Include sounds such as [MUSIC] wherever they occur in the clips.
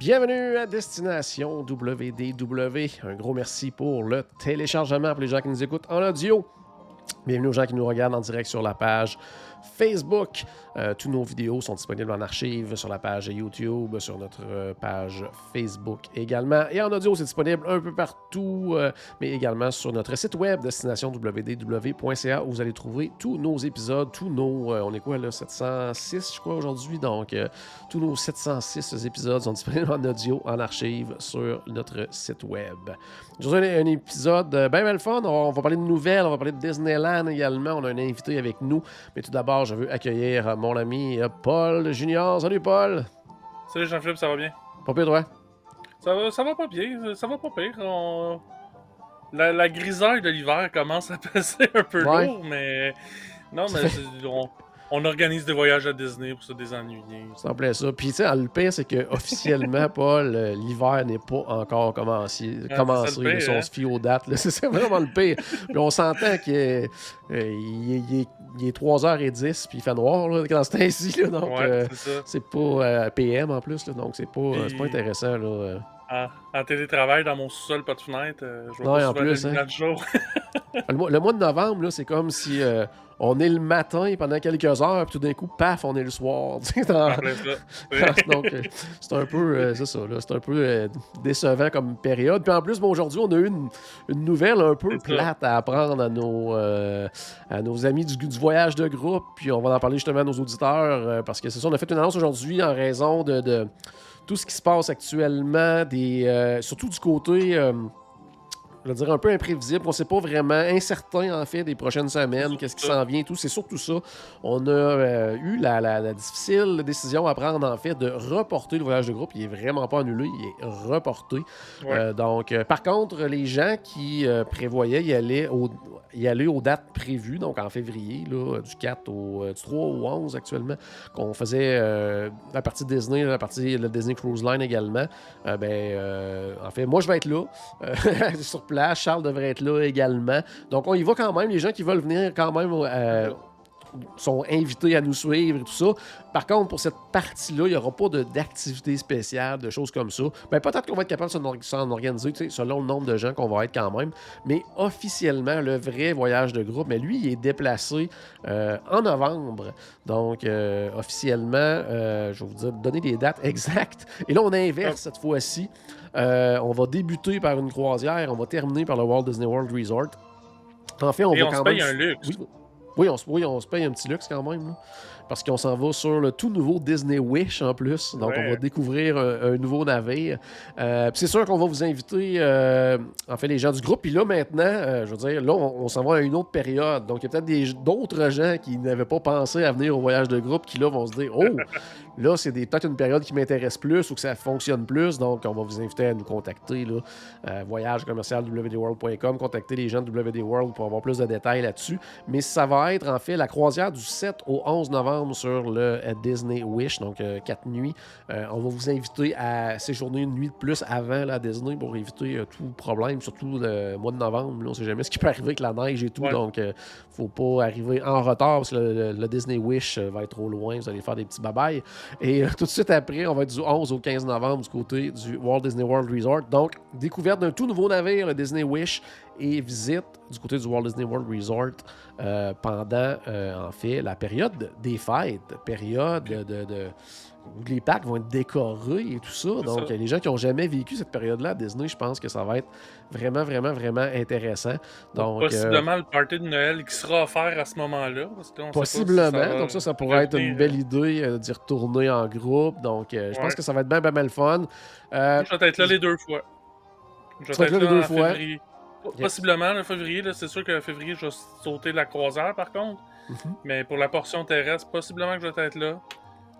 Bienvenue à Destination WDW. Un gros merci pour le téléchargement pour les gens qui nous écoutent en audio. Bienvenue aux gens qui nous regardent en direct sur la page Facebook. Euh, tous nos vidéos sont disponibles en archive sur la page YouTube, sur notre euh, page Facebook également. Et en audio, c'est disponible un peu partout, euh, mais également sur notre site web destination www.ca où vous allez trouver tous nos épisodes, tous nos. on est quoi là 706, je crois, aujourd'hui. Donc, tous nos 706 épisodes sont [LAUGHS] disponibles en audio, en archive sur notre site web. Aujourd'hui, un, épisode bien, bien fun. On va parler de nouvelles, on va parler de Disneyland également. On a un invité avec nous. Mais tout d'abord, je veux accueillir mon ami Paul Junior. Salut Paul. Salut Jean-Philippe, ça va bien? Pas pire, toi? Ça va, ça va pas bien, ça va pas pire. On- La, la grisaille de l'hiver commence à [LAUGHS] passer un peu Ouais. lourd, mais. Non, mais on, on organise des voyages à Disney pour se désennuyer. C'est en plein ça. Puis, tu sais, le pire, c'est que [LAUGHS] officiellement, Paul, euh, l'hiver n'est pas encore commencé. Ah, commencé ça le là, si on hein? se fie aux dates. [LAUGHS] C'est vraiment le pire. Puis, on s'entend qu'il est, euh, il est, il est- il est 3h10, puis il fait noir là, quand c'est ainsi. Là, donc, Ouais, euh, c'est ça. c'est pas euh, PM en plus. Là, donc, c'est pas, c'est pas Puis- intéressant. Là. euh. En, en télétravail, dans mon sous-sol, pas de fenêtre, euh, je vois pas en plus, hein. du jour. [LAUGHS] Le mois, le mois de novembre, là, c'est comme si euh, on est le matin pendant quelques heures, puis tout d'un coup, paf, on est le soir. [LAUGHS] [LAUGHS] dans-. Donc, euh, c'est un peu, euh, c'est ça, c'est un peu euh, décevant comme période. Puis en plus, bon, aujourd'hui, on a eu une, une nouvelle un peu ça. plate à apprendre à nos, euh, à nos amis du, du voyage de groupe. Puis on va en parler justement à nos auditeurs, parce que c'est ça, on a fait une annonce aujourd'hui en raison de, de tout ce qui se passe actuellement, des, surtout du côté... je veux dire, un peu imprévisible. On ne sait pas vraiment, incertain en fait des prochaines semaines, qu'est-ce qui s'en vient, tout. C'est surtout ça. On a euh, eu la, la- la difficile décision à prendre en fait de reporter le voyage de groupe. Il est vraiment pas annulé, il est reporté. Ouais. Euh, donc, euh, par contre, les gens qui prévoyaient y aller, au, y aller aux dates prévues, donc en février, là, du 4 au euh, du 3 au 11 actuellement, qu'on faisait la partie Disney, la partie la Disney Cruise Line également, ben, en fait, moi je vais être là [LAUGHS] sur place. Charles devrait être là également. Donc, on y va quand même. Les gens qui veulent venir quand même euh, sont invités à nous suivre et tout ça. Par contre, pour cette partie-là, il n'y aura pas d'activité spéciale, de choses comme ça. Ben, peut-être qu'on va être capable de s'en or- s'en organiser, selon le nombre de gens qu'on va être quand même. Mais officiellement, le vrai voyage de groupe, mais lui, il est déplacé euh, en novembre. Donc, euh, officiellement, euh, je vais vous dire, donner les dates [LAUGHS] exactes. Et là, on inverse cette fois-ci. Euh, on va débuter par une croisière, on va terminer par le Walt Disney World Resort. En fait, on Et va on quand se même... paye un luxe. Oui, oui, on, se- oui, on se paye un petit luxe quand même. là. Parce qu'on s'en va sur le tout nouveau Disney Wish en plus. Donc, Ouais. on va découvrir un, un nouveau navire. Euh, puis c'est sûr qu'on va vous inviter, euh, en fait, les gens du groupe. Puis là, maintenant, euh, je veux dire, là, on, on s'en va à une autre période. Donc, il y a peut-être d'autres gens qui n'avaient pas pensé à venir au voyage de groupe qui, là, vont se dire Oh, [LAUGHS] là, c'est peut-être une période qui m'intéresse plus ou que ça fonctionne plus. Donc, on va vous inviter à nous contacter. Là, euh, voyage commercial wdworld.com, contacter les gens de WD World pour avoir plus de détails là-dessus. Mais ça va être en fait la croisière du 7 au 11 novembre sur le euh, Disney Wish, donc 4 nuits. Euh, on va vous inviter à séjourner une nuit de plus avant la Disney pour éviter euh, tout problème, surtout le mois de novembre. Là, on ne sait jamais ce qui peut arriver avec la neige et tout, Ouais. donc euh, faut pas arriver en retard parce que le, le- le Disney Wish euh, va être trop loin, vous allez faire des petits babayes. Et euh, tout de suite après, on va être du 11 au 15 novembre du côté du Walt Disney World Resort. Donc, découverte d'un tout nouveau navire, le Disney Wish, et visite du côté du Walt Disney World Resort euh, pendant, euh, en fait, la période des fêtes, période de... de- où les parcs vont être décorés et tout ça. Donc, ça. les gens qui n'ont jamais vécu cette période-là à Disney, je pense que ça va être vraiment, vraiment, vraiment intéressant. Donc, euh, Possiblement le party de Noël qui sera offert à ce moment-là. si Possiblement. donc ça, ça pourrait être une belle idée euh, d'y retourner en groupe. Donc, euh, je pense que ça va être bien, bien, bien le fun. Je vais être là les deux fois. Je vais être là les deux fois. février. Possiblement, le février, c'est sûr que février, je vais sauter la croisière par contre. Mhm. Mais pour la portion terrestre, possiblement que je vais être là.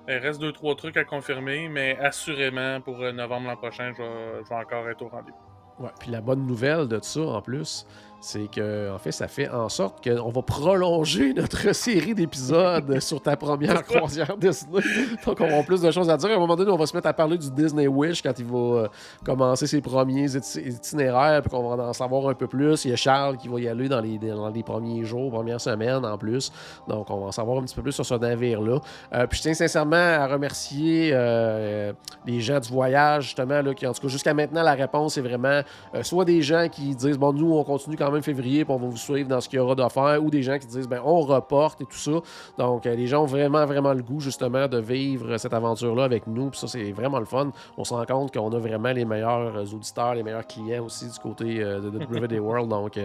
Il reste deux, trois trucs à confirmer, mais assurément, pour euh, novembre l'an prochain, je vais, je vais encore être au rendez-vous. Ouais, puis la bonne nouvelle de ça, en plus, c'est que, en fait, ça fait en sorte qu'on va prolonger notre série d'épisodes [LAUGHS] sur ta première croisière Disney. Donc, on va avoir plus de choses à dire. À un moment donné, on va se mettre à parler du Disney Wish quand il va euh, commencer ses premiers iti- itinéraires, puis qu'on va en savoir un peu plus. Il y a Charles qui va y aller dans les, dans les premiers jours, premières semaines en plus. Donc, on va en savoir un petit peu plus sur ce navire-là. Euh, puis, je tiens sincèrement à remercier euh, les gens du voyage, justement, là, qui, en tout cas, jusqu'à maintenant, la réponse est vraiment soit des gens qui disent, bon, nous, on continue quand même février, puis on va vous suivre dans ce qu'il y aura d'affaires, ou des gens qui disent, ben, on reporte et tout ça. Donc, euh, les gens ont vraiment, vraiment le goût, justement, de vivre cette aventure-là avec nous, puis ça, c'est vraiment le fun. On se rend compte qu'on a vraiment les meilleurs euh, auditeurs, les meilleurs clients aussi du côté euh, de, de WD [LAUGHS] World. Donc,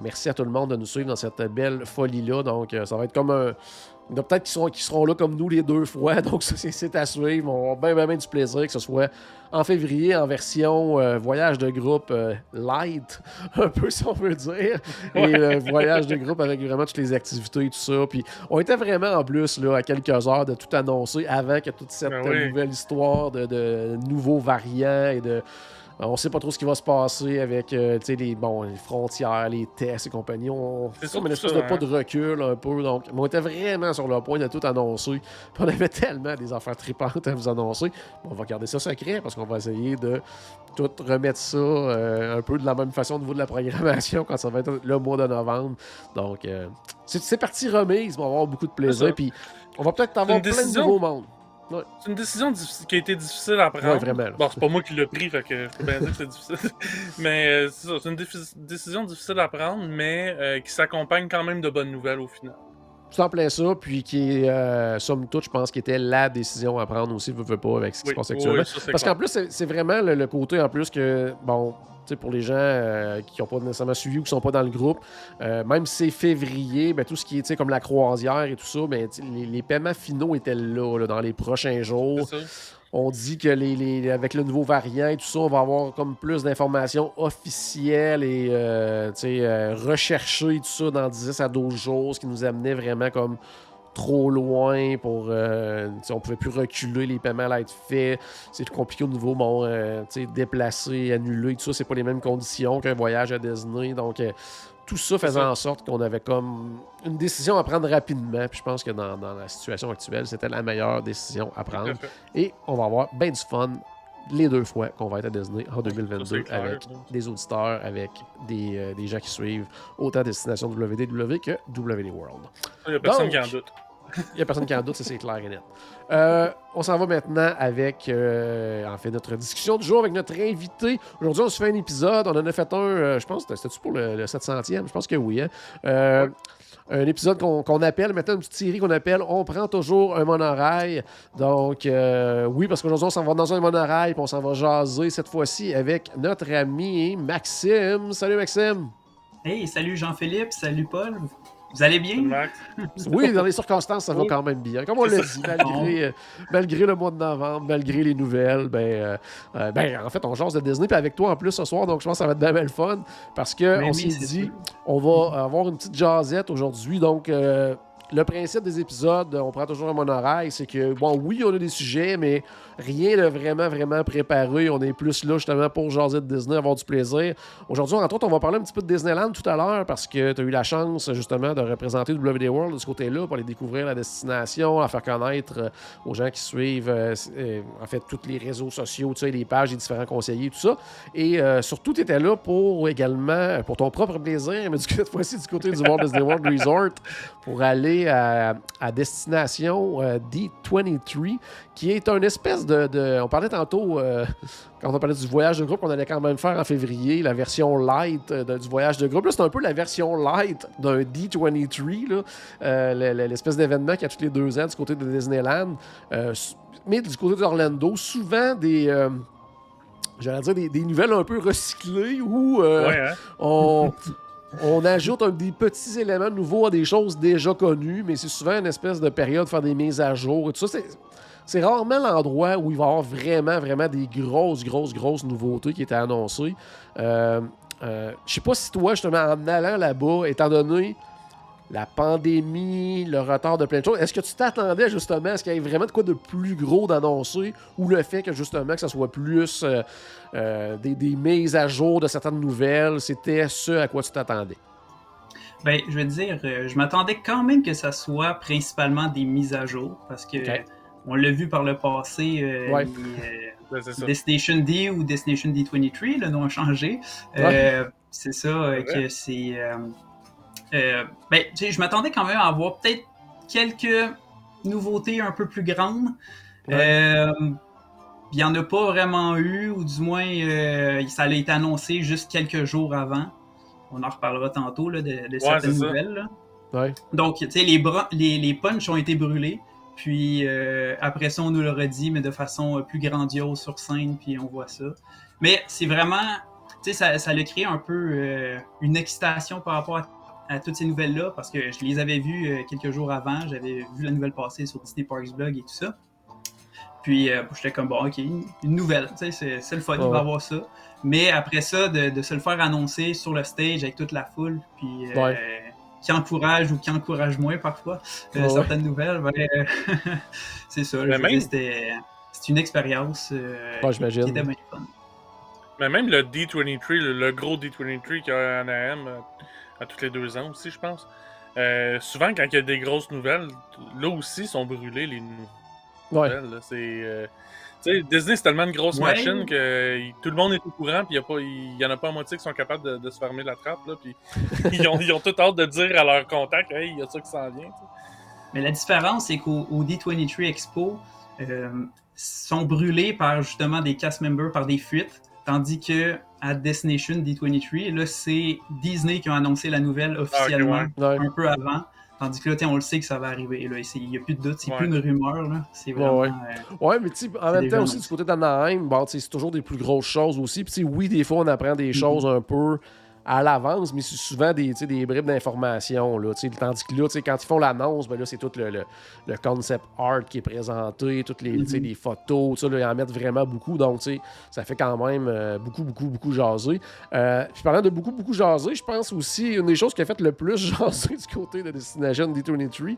merci à tout le monde de nous suivre dans cette belle folie-là. Donc, ça va être comme un. Il y en a peut-être qui seront, qui seront là comme nous les deux fois, [LAUGHS] donc ça, c'est- à suivre. On va bien, bien, bien du plaisir, que ce soit en février en version euh, voyage de groupe euh, light, [LAUGHS] un peu si on veut dire, et euh, voyage de groupe avec vraiment toutes les activités et tout ça. Puis on était vraiment en plus là, à quelques heures de tout annoncer avant que toute cette Ben oui. nouvelle histoire de, de nouveaux variants et de. On sait pas trop ce qui va se passer avec euh, les, bon, les frontières, les tests et compagnie. On C'est fait comme une espèce ça, de pas de recul un peu. Donc, mais on était vraiment sur le point de tout annoncer. Puis on avait tellement des affaires tripantes à vous annoncer. On va garder ça secret parce qu'on va essayer de tout remettre ça euh, un peu de la même façon au niveau de la programmation quand ça va être le mois de novembre. Donc, euh, c'est parti remise. On va avoir beaucoup de plaisir. Puis on va peut-être avoir plein de nouveaux mondes. C'est une décision qui a été difficile à prendre. Ouais, vraiment, là. Bon, c'est pas moi qui l'ai pris, fait que je peux bien dire que c'est difficile. [LAUGHS] mais euh, c'est ça, c'est une défi- décision difficile à prendre, mais euh, qui s'accompagne quand même de bonnes nouvelles au final. Tout en plein ça, puis qui est, euh, somme toute, je pense, qui était la décision à prendre aussi, veux, veux pas, avec ce qui Oui, se passe actuellement. oui, ça, c'est Parce qu'en plus, c'est vraiment le, le côté en plus que, bon, tu sais, pour les gens euh, qui n'ont pas nécessairement suivi ou qui sont pas dans le groupe, euh, même si c'est février, ben, tout ce qui est tu sais, comme la croisière et tout ça, ben, les, les paiements finaux étaient là, là, dans les prochains jours. C'est ça. On dit que les, les- avec le nouveau variant et tout ça, on va avoir comme plus d'informations officielles et euh, euh, recherchées, tout ça, dans 10 à 12 jours, ce qui nous amenait vraiment comme trop loin pour. euh, on pouvait plus reculer, les paiements allaient être faits. C'est compliqué au niveau, bon, euh, déplacer, annuler, tout ça, c'est pas les mêmes conditions qu'un voyage à Disney. Donc, euh, tout ça faisait en sorte qu'on avait comme une décision à prendre rapidement. Puis je pense que dans, dans la situation actuelle, c'était la meilleure décision à prendre. Et on va avoir bien du fun les deux fois qu'on va être à Disney en 2022 Ça, c'est clair, avec des auditeurs, avec des, euh, des gens qui suivent autant Destination WDW que WD World. Il n'y a personne Donc, qui en doute. Il n'y a personne qui en doute, ça c'est clair et net. Euh, on s'en va maintenant avec euh, fait notre discussion du jour avec notre invité. Aujourd'hui, on se fait un épisode. On en a fait un, euh, je pense, c'était-tu pour le, le 700e? Je pense que oui. hein. Euh, Un épisode qu'on appelle, maintenant une petite série qu'on appelle On prend toujours un monorail. Donc, oui, parce qu'aujourd'hui, on s'en va dans un monorail puis on s'en va jaser cette fois-ci avec notre ami Maxime. Salut Maxime! Hey, salut Jean-Philippe, salut Paul. Vous allez bien? [LAUGHS] Oui, dans les circonstances, ça va quand même bien. Comme on l'a dit, malgré, euh, malgré le mois de novembre, malgré les nouvelles, ben, euh, euh, ben, en fait, on change de Disney. Puis avec toi en plus ce soir, donc je pense que ça va être bien, bien le fun. Parce qu'on Ben s'est dit, on va avoir une petite jasette aujourd'hui. Donc, euh, le principe des épisodes, on prend toujours un monorail, c'est que, bon, oui, on a des sujets, mais rien de vraiment, vraiment préparé. On est plus là justement pour jaser de Disney, avoir du plaisir. Aujourd'hui, entre autres, on va parler un petit peu de Disneyland tout à l'heure parce que tu as eu la chance justement de représenter WD World de ce côté-là pour aller découvrir la destination, la faire connaître euh, aux gens qui suivent euh, euh, en fait tous les réseaux sociaux, tu sais, les pages des différents conseillers, tout ça. Et surtout, tu étais là pour également, pour ton propre plaisir, mais du coup, [LAUGHS] cette fois-ci du côté du Walt Disney World Resort pour aller à, à destination euh, D23, qui est un espèce de, de- On parlait tantôt, euh, quand on parlait du voyage de groupe qu'on allait quand même faire en février, la version light euh, de- du voyage de groupe. Là, c'est un peu la version light d'un D23, là, euh, le- le- l'espèce d'événement qu'il y a tous les deux ans du côté de Disneyland. Mais du côté d'Orlando, souvent des. J'allais dire des, des nouvelles un peu recyclées où euh, Ouais, hein? on, [LAUGHS] on ajoute des petits éléments nouveaux à des choses déjà connues, mais c'est souvent une espèce de période de faire des mises à jour et tout ça. C'est, c'est rarement l'endroit où il va y avoir vraiment, vraiment des grosses, grosses, grosses nouveautés qui étaient annoncées. Euh, euh, je sais pas si toi, justement, en allant là-bas, étant donné la pandémie, le retard de plein de choses. Est-ce que tu t'attendais justement à ce qu'il y ait vraiment de quoi de plus gros d'annoncer ou le fait que justement que ça soit plus euh, euh, des, des mises à jour de certaines nouvelles, c'était ce à quoi tu t'attendais? Ben, je veux dire, euh, je m'attendais quand même que ça soit principalement des mises à jour parce que on l'a vu par le passé. euh, Ouais. les, euh, [LAUGHS] Ouais, c'est ça. Destination D ou Destination D23, le nom a changé. Euh, c'est ça que c'est. Euh, ben, tu sais, je m'attendais quand même à avoir peut-être quelques nouveautés un peu plus grandes. Ouais. Euh, Il n'y en a pas vraiment eu, ou du moins, euh, ça a été annoncé juste quelques jours avant. On en reparlera tantôt là, de, de certaines nouvelles. là. Ouais. Donc, tu sais, les, les, les punchs ont été brûlés. Puis euh, après ça, on nous le redit, mais de façon plus grandiose sur scène, puis on voit ça. Mais c'est vraiment, tu sais, ça, ça a créé un peu euh, une excitation par rapport à, à toutes ces nouvelles-là, parce que je les avais vues euh, quelques jours avant, j'avais vu la nouvelle passer sur Disney Parks Blog et tout ça. Puis euh, j'étais comme, bon, ok, une nouvelle, tu sais, c'est c'est le fun, il Ouais. va avoir ça. Mais après ça, de, de se le faire annoncer sur le stage avec toute la foule, puis euh, Ouais. qui encourage ou qui encourage moins parfois euh, certaines nouvelles, ben, euh, [LAUGHS] c'est ça. C'était c'est une expérience euh, Ouais, qui était bien fun. Mais même le D23, le, le gros D23 qu'il y a Anaheim euh, à tous les deux ans aussi, je pense. euh, souvent, quand il y a des grosses nouvelles, là aussi sont brûlées les nou- Ouais. nouvelles. là. C'est, euh, tu sais, Disney, c'est tellement une grosse Ouais. machine que tout le monde est au courant, puis il y a pas- il y en a pas à moitié qui sont capables de, de se fermer la trappe. Là, puis [LAUGHS] ils, ont, ils ont tout hâte de dire à leur contact Hey, il y a ça qui s'en vient. Mais la différence, c'est qu'au au D23 Expo, euh, sont brûlés par justement des cast members, par des fuites, tandis que à Destination D23, là, c'est Disney qui a annoncé la nouvelle officiellement. Ouais. un peu avant. Tandis que là, tiens, on le sait que ça va arriver. là. C'est- Il n'y a plus de doute, c'est Ouais. plus une rumeur. là. C'est vraiment. ouais. euh, Ouais, mais tu sais, en même temps aussi, du côté d'Anaheim, bon, c'est toujours des plus grosses choses aussi. Puis, oui, des fois, on apprend des Mhm. choses un peu à l'avance, mais c'est souvent des, des bribes d'informations. Tandis que là, quand ils font l'annonce, ben là, c'est tout le, le- le concept art qui est présenté, toutes les, Mhm. les photos, là, ils en mettent vraiment beaucoup. Donc, ça fait quand même euh, beaucoup, beaucoup, beaucoup jaser. Euh, puis, parlant de beaucoup, beaucoup jaser, je pense aussi, une des choses qui a fait le plus [LAUGHS] jaser du côté de Destination D23,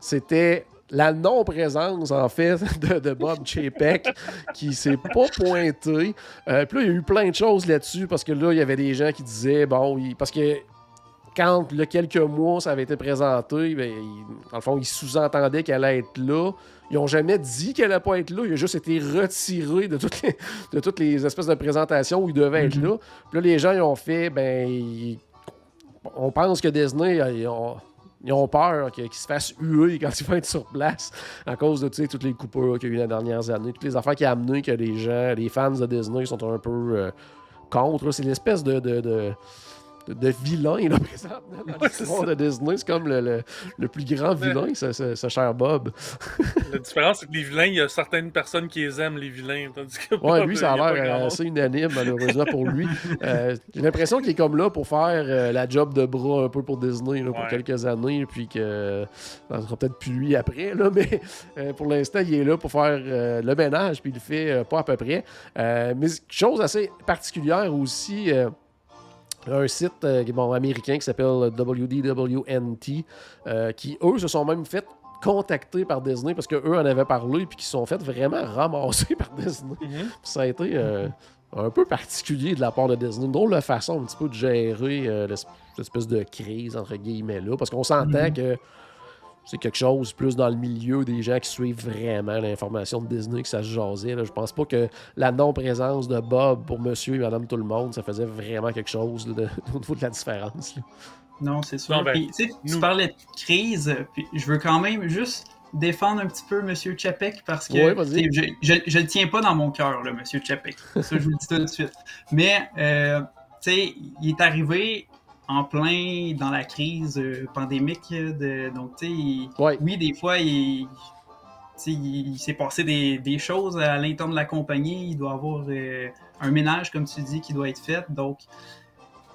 c'était la non-présence, en fait, [LAUGHS] de, de Bob Chapek, qui s'est pas pointé. Euh, puis là, il y a eu plein de choses là-dessus, parce que là, il y avait des gens qui disaient, bon, il- parce que quand, il a quelques mois, ça avait été présenté, ben, il- dans le fond, ils sous-entendaient qu'elle allait être là. Ils n'ont jamais dit qu'elle allait pas être là. Il a juste été retiré de toutes les, de toutes les espèces de présentations où il devait être Mhm. là. Puis là, les gens, ils ont fait, ben, ils- on pense que Disney, ils ont, ils ont peur qu'ils se fassent huer quand ils vont être sur place à cause de toutes les coupures qu'il y a eu les dernières années, toutes les affaires qui a amené que les gens, les fans de Disney sont un peu euh, contre. C'est l'espèce de, de, de, de- de vilain là, [LAUGHS] dans Ouais, l'histoire de Disney. C'est comme le, le- le plus grand vilain, ce, ce- ce cher Bob. La différence, c'est que les vilains, il y a certaines personnes qui les aiment, les vilains. Tandis que Ouais, Bob, lui, ça a l'air euh, assez unanime, malheureusement, pour lui. [LAUGHS] Euh, J'ai l'impression qu'il est comme là pour faire euh, la job de bras un peu pour Disney là, pour Ouais. quelques années, puis que ça sera peut-être plus lui après, là, [LAUGHS] mais euh, pour l'instant, il est là pour faire euh, le ménage, puis il le fait euh, pas à peu près. Mais chose assez particulière aussi. Un site euh, bon, américain qui s'appelle WDWNT, euh, qui eux se sont même fait contacter par Disney parce qu'eux en avaient parlé puis qui se sont fait vraiment ramasser [LAUGHS] par Disney. Mhm. Ça a été euh, un peu particulier de la part de Disney. Une drôle de façon un petit peu de gérer euh, l'es- l'espèce de crise, entre guillemets, là. Parce qu'on s'entend Mhm. que c'est quelque chose plus dans le milieu des gens qui suivent vraiment l'information de Disney que ça se jasait. Là. Je pense pas que la non-présence de Bob pour monsieur et madame tout le monde, ça faisait vraiment quelque chose là, de- [LAUGHS] au niveau de la différence. là. Non, c'est sûr. Non, ben, Puis, tu sais, tu nous- parlais de crise, puis je veux quand même juste défendre un petit peu M. Chapek parce que Ouais, je, je, je le tiens pas dans mon cœur, là, M. Chapek. Ça, je vous le dis tout de suite. Mais, euh, tu sais, il est arrivé en plein dans la crise euh, pandémique. De, donc, tu sais, Ouais. oui, des fois, il, il, il s'est passé des, des choses à l'intérieur de la compagnie. Il doit avoir euh, un ménage, comme tu dis, qui doit être fait. Donc, tu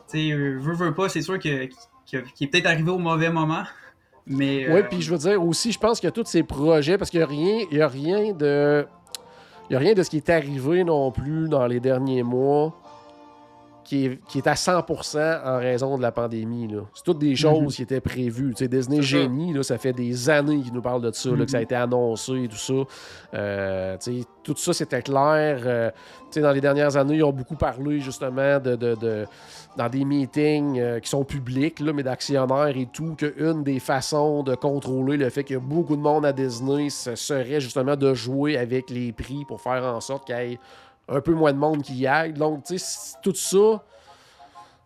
sais, euh, veut, veut pas, c'est sûr que- que- qu'il est peut-être arrivé au mauvais moment. [LAUGHS] Mais, Oui, euh, puis je veux dire aussi, je pense que tous ces projets, parce qu'il n'y a rien, il y a rien de. Il y a rien de ce qui est arrivé non plus dans les derniers mois qui est, qui est à 100% en raison de la pandémie. C'est toutes des choses Mhm. qui étaient prévues. Disney. Génie, là, ça fait des années qu'ils nous parlent de ça, là, Mhm. que ça a été annoncé et tout ça. Euh, tout ça, c'était clair. Euh, dans les dernières années, ils ont beaucoup parlé justement de, de- de- dans des meetings euh, qui sont publics, là, mais d'actionnaires et tout, qu'une des façons de contrôler le fait qu'il y a beaucoup de monde à Disney, ce serait justement de jouer avec les prix pour faire en sorte qu'il y ait un peu moins de monde qui y aille. Donc, tu sais, tout ça,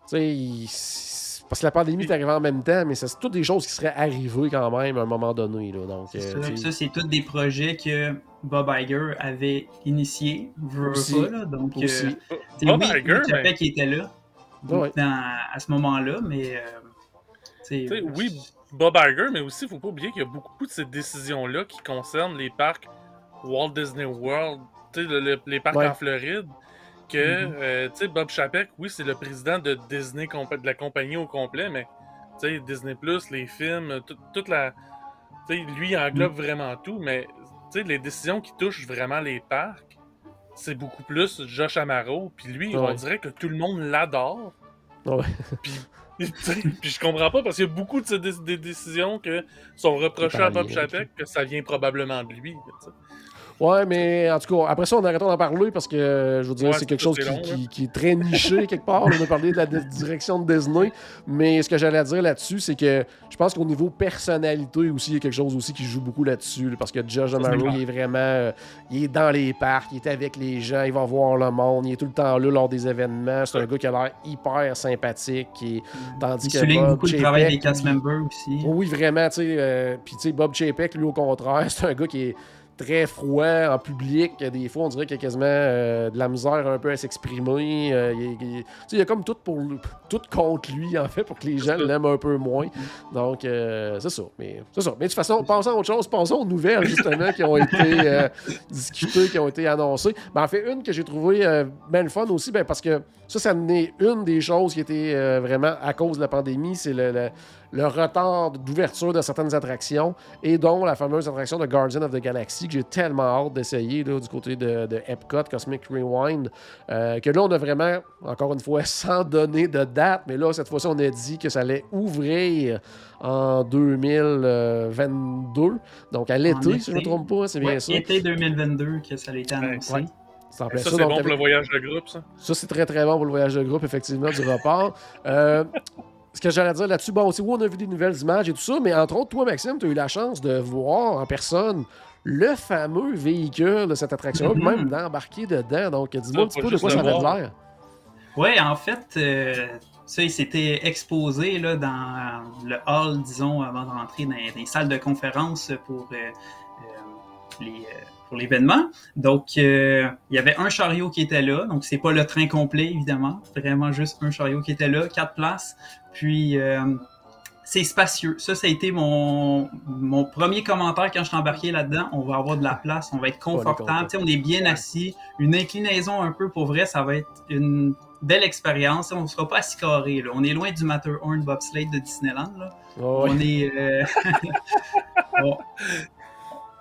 tu sais, parce que la pandémie est arrivée en même temps, mais c'est toutes des choses qui seraient arrivées quand même à un moment donné. Là. Donc, C'est euh, ça. c'est tous des projets que Bob Iger avait initiés, Aussi. pas, là. Donc, euh, Aussi. t'sais, Bob oui, Iger, Nick mais- Chapek était là Ouais. dans- à ce moment-là, mais. euh, t'sais, Tu sais, oui, Bob Iger, mais aussi, il faut pas oublier qu'il y a beaucoup de ces décisions-là qui concernent les parcs Walt Disney World, le- le- les parcs Ouais. en Floride, que, Mhm. euh, tu sais, Bob Chapek, oui, c'est le président de Disney, de la compagnie au complet, mais, tu sais, Disney+, les films, tout- toute la... Tu sais, lui, il englobe Mm. vraiment tout, mais, tu sais, les décisions qui touchent vraiment les parcs, c'est beaucoup plus Josh Amaro, puis lui, on dirait que tout le monde l'adore. Ouais. [LAUGHS] Puis, puis je comprends pas parce qu'il y a beaucoup de ces dé- des décisions que sont reprochées à Pas en Bob Chapek que ça vient probablement de lui. Ouais, mais en tout cas, après ça, on arrêtera d'en parler parce que euh, je veux dire, Ouais, c'est quelque chose qui, long, qui- qui est très niché [LAUGHS] quelque part. On a parlé de la di- direction de Disney. Mais ce que j'allais dire là-dessus, c'est que je pense qu'au niveau personnalité aussi, il y a quelque chose aussi qui joue beaucoup là-dessus. là, parce que Josh Amaro, il est vraiment. euh, il est dans les parcs, il est avec les gens, il va voir le monde, il est tout le temps là lors des événements. C'est un gars qui a l'air hyper sympathique. Qui, tandis Il que souligne Bob beaucoup le travail Chapek, des cast members aussi. Oui, vraiment, tu sais. euh, Puis, tu sais, Bob Chapek, lui, au contraire, [LAUGHS] c'est un gars qui est très froid en public. Des fois, on dirait qu'il a quasiment euh, de la misère un peu à s'exprimer. Euh, il, il- y a comme tout, pour, tout contre lui, en fait, pour que les gens l'aiment un peu moins. Donc, euh, c'est ça. Mais. Mais de toute façon, passons à autre chose. Passons aux nouvelles, justement, qui ont été discutées, qui ont été annoncées. Ben, en fait, une que j'ai trouvée bien fun aussi, ben, parce que ça, ça n'est une des choses qui était vraiment à cause de la pandémie, c'est le, le- le retard d'ouverture de certaines attractions, et dont la fameuse attraction de Guardian of the Galaxy, que j'ai tellement hâte d'essayer là, du côté de, de Epcot, Cosmic Rewind, euh, que là, on a vraiment, encore une fois, [LAUGHS] sans donner de date, mais là, cette fois-ci, on a dit que ça allait ouvrir en 2022, donc à l'été, si je ne me trompe pas, c'est bien Ouais, ça. été 2022 que ça a été annoncé. ouais. Ça, ça, c'est donc bon pour le voyage de groupe, ça. ça, c'est très très bon pour le voyage de groupe, effectivement, du report. Euh, ce que j'allais dire là-dessus, bon, où on a vu des nouvelles images et tout ça, mais entre autres, toi, Maxime, tu as eu la chance de voir en personne le fameux véhicule de cette attraction, Mhm. même d'embarquer dedans. Donc, dis-moi un petit peu de quoi ça avait l'air. Ouais, en fait, euh, ça, il s'était exposé là, dans le hall, disons, avant de rentrer dans, dans les salles de conférence pour, euh, les, euh, pour l'événement. Donc, euh, il y avait un chariot qui était là. Donc, c'est pas le train complet, évidemment. Vraiment juste un chariot qui était là, quatre places. Puis, euh, c'est spacieux. Ça, ça a été mon, mon premier commentaire quand je suis embarqué là-dedans. On va avoir de la place, on va être [LAUGHS] confortable. On est bien assis. Une inclinaison un peu pour vrai, ça va être une belle expérience. On ne sera pas assis carré. Là. On est loin du Matterhorn bobsleigh de Disneyland. Là. Oh. On est. euh, [LAUGHS] on,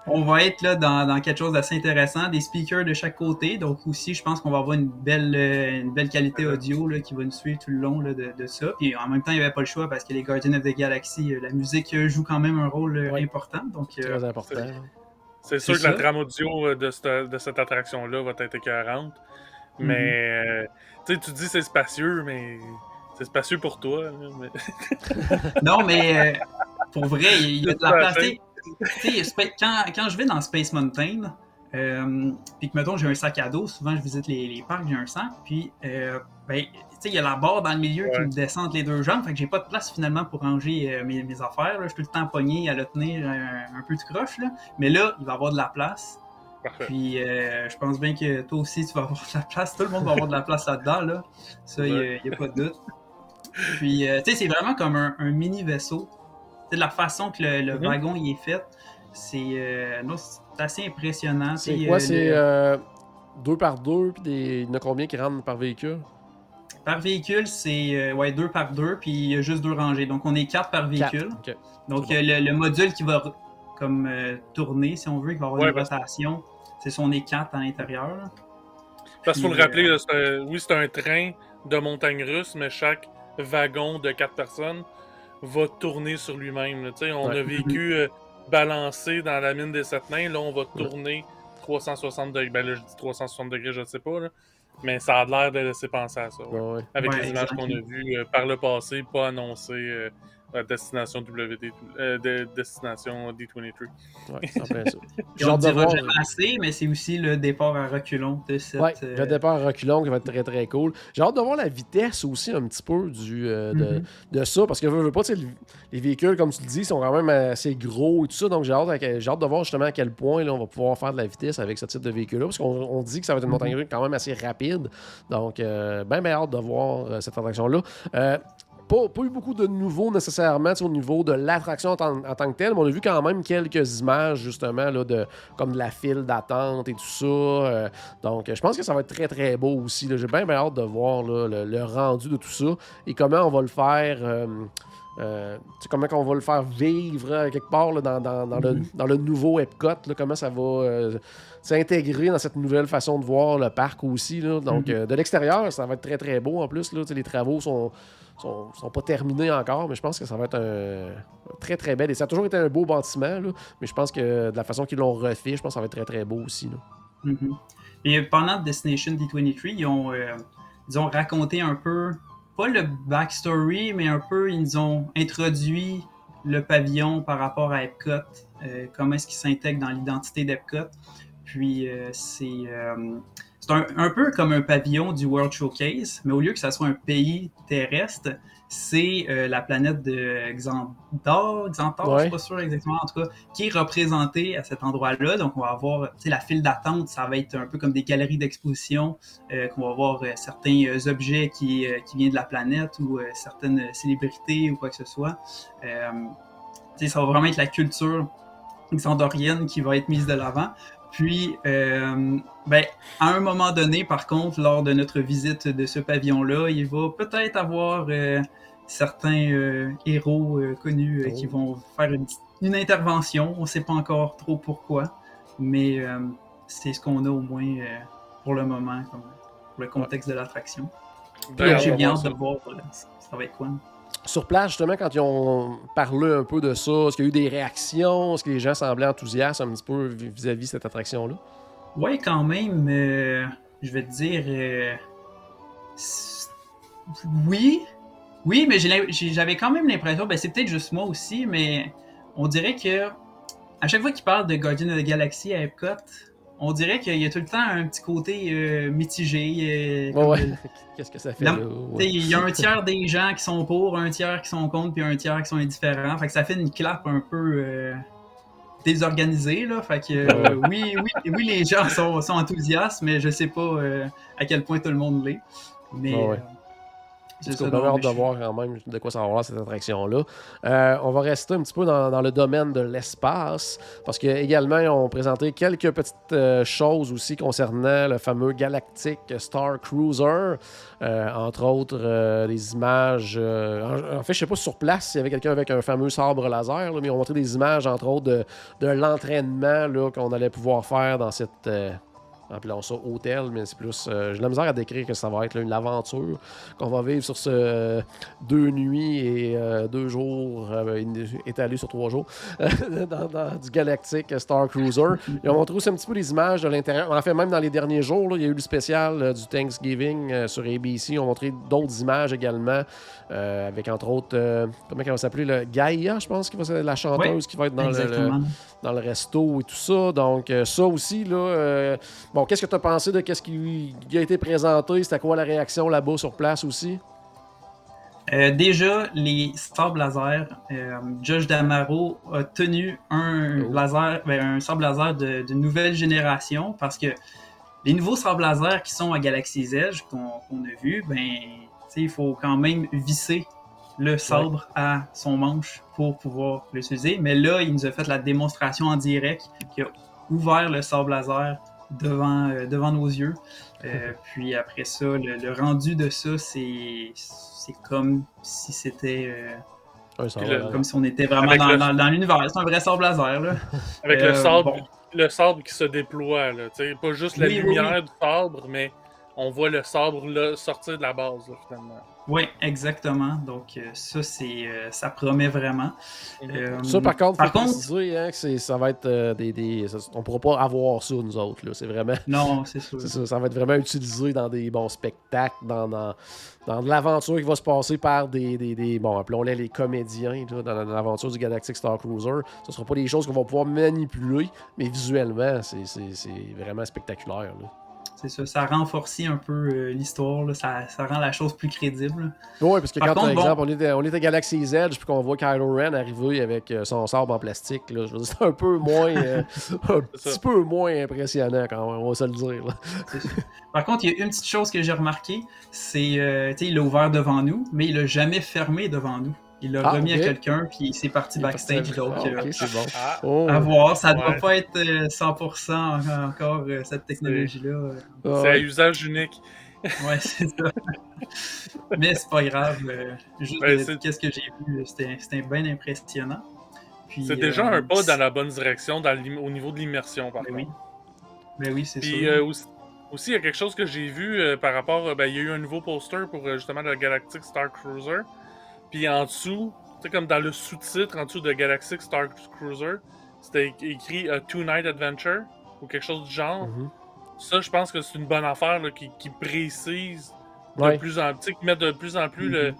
on va être là dans, dans quelque chose d'assez intéressant, des speakers de chaque côté. Donc aussi, je pense qu'on va avoir une belle, euh, une belle qualité audio là, qui va nous suivre tout le long là, de, de ça. Puis en même temps, il n'y avait pas le choix parce que les Guardians of the Galaxy, euh, la musique euh, joue quand même un rôle Ouais. important. Donc euh, Très important. C'est sûr que la trame audio de cette, de cette attraction-là va être écœurante. Mhm. Mais, euh, tu sais, tu dis c'est spacieux, mais c'est spacieux pour toi. là, mais- [LAUGHS] non, mais euh, pour vrai, il y a de la place. Quand, quand je vais dans Space Mountain, euh, puis que mettons j'ai un sac à dos, souvent je visite les, les parcs, j'ai un sac, puis euh, ben, tu sais, il y a la barre dans le milieu qui me descend entre les deux jambes, fait que j'ai pas de place finalement pour ranger euh, mes, mes affaires. là. Je suis tout le temps pogné à le tenir un peu de croche, là. mais là, il va y avoir de la place. Parfait. Puis je pense bien que toi aussi, tu vas avoir de la place. Tout le monde va avoir de la place là-dedans. Là. Ça, il n'y a, pas de doute. Puis, tu sais, c'est vraiment comme un, un mini vaisseau. De la façon que le, le Mhm. wagon il est fait, c'est euh, c'est assez impressionnant. C'est quoi? euh, C'est le- euh, deux par deux, puis des... il y en a combien qui rentrent par véhicule? Par véhicule, c'est euh, ouais, deux par deux, puis il y a juste deux rangées. Donc, on est quatre par véhicule. Quatre. Donc, euh, le, le module qui va comme euh, tourner, si on veut, qui va avoir Ouais, une parce- rotation, c'est son est quatre à l'intérieur. Parce qu'il faut le rappeler, là, c'est un- oui, c'est un train de montagne russe, mais chaque wagon de quatre personnes va tourner sur lui-même. là. Tu sais, On Ouais. a vécu euh, balancé dans la mine des sept nains, là on va Ouais. tourner 360 degrés. Ben là, je dis 360 degrés, je ne sais pas, là. mais ça a l'air de laisser penser à ça. ouais. Ouais, ouais. Avec Ouais, les images qu'on a vues euh, par le passé, pas annoncées euh, à destination WD, euh, de- destination D23. Ouais, c'est [LAUGHS] plein ça. J'ai on hâte de voir. assez, mais c'est aussi le départ à reculons de cette. Ouais, euh, le départ à reculons qui va être très très cool. J'ai hâte de voir la vitesse aussi un petit peu du, euh, de, Mhm. de ça, parce que veux, veux pas, le- les véhicules, comme tu le dis, sont quand même assez gros et tout ça, donc j'ai hâte, à- j'ai hâte de voir justement à quel point là, on va pouvoir faire de la vitesse avec ce type de véhicule-là, parce qu'on on dit que ça va être une montagne russe quand même assez rapide, donc euh, ben, ben hâte de voir euh, cette attraction-là. Pas, eu beaucoup de nouveaux nécessairement au niveau de l'attraction en, tant- que telle, mais on a vu quand même quelques images justement là, de, comme de la file d'attente et tout ça. euh, donc, je pense que ça va être très, très beau aussi. J'ai bien, bien hâte de voir le rendu de tout ça et comment on va le faire. euh, euh, tu sais, comment on va le faire vivre euh, quelque part là, dans, dans- dans le, dans le nouveau Epcot, là, comment ça va euh, s'intégrer dans cette nouvelle façon de voir le parc aussi. là. Donc, Mhm. euh, de l'extérieur, ça va être très très beau en plus. Les travaux sont, sont, sont pas terminés encore, mais je pense que ça va être un très très bel. Et ça a toujours été un beau bâtiment, mais je pense que de la façon qu'ils l'ont refait, je pense que ça va être très très beau aussi. Mhm. Et pendant Destination D23, ils ont, euh, ils ont raconté un peu, pas le backstory, mais un peu, ils ont introduit le pavillon par rapport à Epcot, euh, comment est-ce qu'il s'intègre dans l'identité d'Epcot. Puis euh, c'est euh, un peu comme un pavillon du World Showcase, mais au lieu que ça soit un pays terrestre, c'est euh, la planète de Xandar, Xantar, je Ouais. suis pas sûr exactement, en tout cas, qui est représentée à cet endroit-là. Donc, on va avoir, tu sais, la file d'attente, ça va être un peu comme des galeries d'exposition, euh, qu'on va voir euh, certains euh, objets qui, qui viennent de la planète ou certaines célébrités ou quoi que ce soit. Tu sais, ça va vraiment être la culture xandorienne qui va être mise de l'avant. Puis, euh, ben, à un moment donné, par contre, lors de notre visite de ce pavillon-là, il va peut-être avoir euh, certains euh, héros euh, connus euh, qui Oh. vont faire une, intervention. On ne sait pas encore trop pourquoi, mais euh, c'est ce qu'on a au moins euh, pour le moment, comme, pour le contexte de l'attraction. Ben, J'ai bien hâte de voir ça va être quoi. Sur place, justement, quand ils ont parlé un peu de ça, est-ce qu'il y a eu des réactions? Est-ce que les gens semblaient enthousiastes un petit peu vis- vis-à-vis de cette attraction-là? Ouais, quand même, euh, je vais te dire. euh, oui, oui, mais j'avais quand même l'impression, ben c'est peut-être juste moi aussi, mais on dirait que à chaque fois qu'ils parlent de Guardian of the Galaxy à Epcot, on dirait qu'il y a tout le temps un petit côté euh, mitigé. euh, Ouais, comme, [LAUGHS] Qu'est-ce que ça fait Ouais. Il y a un [LAUGHS] tiers des gens qui sont pour, un tiers qui sont contre, puis un tiers qui sont indifférents. Fait que ça fait une clap un peu euh, désorganisée. Là. Fait que oui, oui, oui, les gens sont, sont enthousiastes, mais je sais pas à quel point tout le monde l'est. Mais Ouais, Parce qu'on a hâte de voir quand même de quoi ça va avoir cette attraction-là. Euh, on va rester un petit peu dans, dans le domaine de l'espace, parce que également ils ont présenté quelques petites euh, choses aussi concernant le fameux Galactic Star Cruiser, Euh, entre autres des images. en, en fait, je sais pas sur place s'il y avait quelqu'un avec un fameux sabre laser, là, mais ils ont montré des images, entre autres, de, de l'entraînement qu'on allait pouvoir faire dans cette. Appelons ça hôtel, mais c'est plus. euh, J'ai de la misère à décrire que ça va être là, une aventure qu'on va vivre sur ce euh, deux nuits et euh, deux jours étalés sur trois jours [LAUGHS] dans, dans du Galactic Star Cruiser. Ont montré aussi un petit peu les images de l'intérieur. En fait, même dans les derniers jours, là, il y a eu le spécial du Thanksgiving sur ABC. Ont montré d'autres images également, avec entre autres, comment elle va s'appeler, le Gaïa, je pense, qui va la chanteuse qui va être dans le, le- Exactement. Dans le resto et tout ça. Donc, euh, ça aussi, là. euh, bon, qu'est-ce que tu as pensé de qu'est-ce qui, qui a été présenté? C'était quoi la réaction là-bas sur place aussi? Euh, déjà, les sables laser, euh, Josh Damaro a tenu un Oh. laser, ben, un laser de, de nouvelle génération parce que les nouveaux sables laser qui sont à Galaxy's Edge qu'on a vu, ben, il faut quand même visser le sabre à son manche pour pouvoir l'utiliser. Mais là, il nous a fait la démonstration en direct qui a ouvert le sable laser devant, euh, devant nos yeux. Euh, [LAUGHS] puis après ça, le, le rendu de ça, c'est c'est comme si c'était euh, Un sabre le- laser. comme si on était vraiment Avec dans, le- dans- dans l'univers. C'est un vrai sable laser là. [LAUGHS] Avec Euh, le sabre, bon. le sabre qui se déploie, là, pas juste la Oui, oui, lumière du sabre, mais on voit le sabre là, sortir de la base, là, finalement. Oui, exactement. Donc, euh, ça, c'est, euh, ça promet vraiment. Euh, Ça, par contre, par faut contre, préciser, hein, que c'est- ça va être euh, des. des ça- on pourra pas avoir ça, nous autres. là. C'est vraiment. non, c'est sûr. Ça, ça va être vraiment utilisé dans des bons spectacles, dans, dans, dans de l'aventure qui va se passer par des, des, des- bon, appelons-les les comédiens, là, dans, dans l'aventure du Galactic Star Cruiser. Ce ne sera pas des choses qu'on va pouvoir manipuler, mais visuellement, c'est c'est- c'est vraiment spectaculaire. là. C'est ça. Ça renforce un peu euh, l'histoire. Ça, ça rend la chose plus crédible. Oui, parce que Par quand, par bon- exemple, on, est, on est à Galaxy's Edge, puis qu'on voit Kylo Ren arriver avec euh, son sabre en plastique, là, je veux dire, c'est un peu moins, [LAUGHS] euh, un petit ça. peu moins impressionnant, quand même, on va se le dire. Par contre, il y a une petite chose que j'ai remarqué. C'est, euh, tu sais, il l'a ouvert devant nous, mais il l'a jamais fermé devant nous. Il l'a Ah, remis à quelqu'un, puis c'est parti backstage. Donc, Ah, euh, c'est bon. Ah, Oh, à voir. Ça ne doit Ouais. pas être euh, 100% en- encore euh, cette technologie-là. euh. c'est à ouais. usage unique. Ouais, [LAUGHS] c'est ça. Mais c'est pas grave. euh, juste Ben, qu'est-ce que j'ai vu, c'était c'était bien impressionnant. Puis, C'est déjà euh, un pas dans la bonne direction dans au niveau de l'immersion, par Ben contre. oui. Ben oui, c'est Puis sûr. euh, aussi, aussi, il y a quelque chose que j'ai vu euh, par rapport. euh, ben, il y a eu un nouveau poster pour euh, justement le Galactic Star Cruiser. Puis en dessous, tu sais, comme dans le sous-titre, en dessous de Galactic Star Cruiser, c'était écrit a Two Night Adventure ou quelque chose du genre. Mhm. Ça, je pense que c'est une bonne affaire là, qui, qui précise de Ouais. plus en plus, qui met de plus en plus le. Mhm.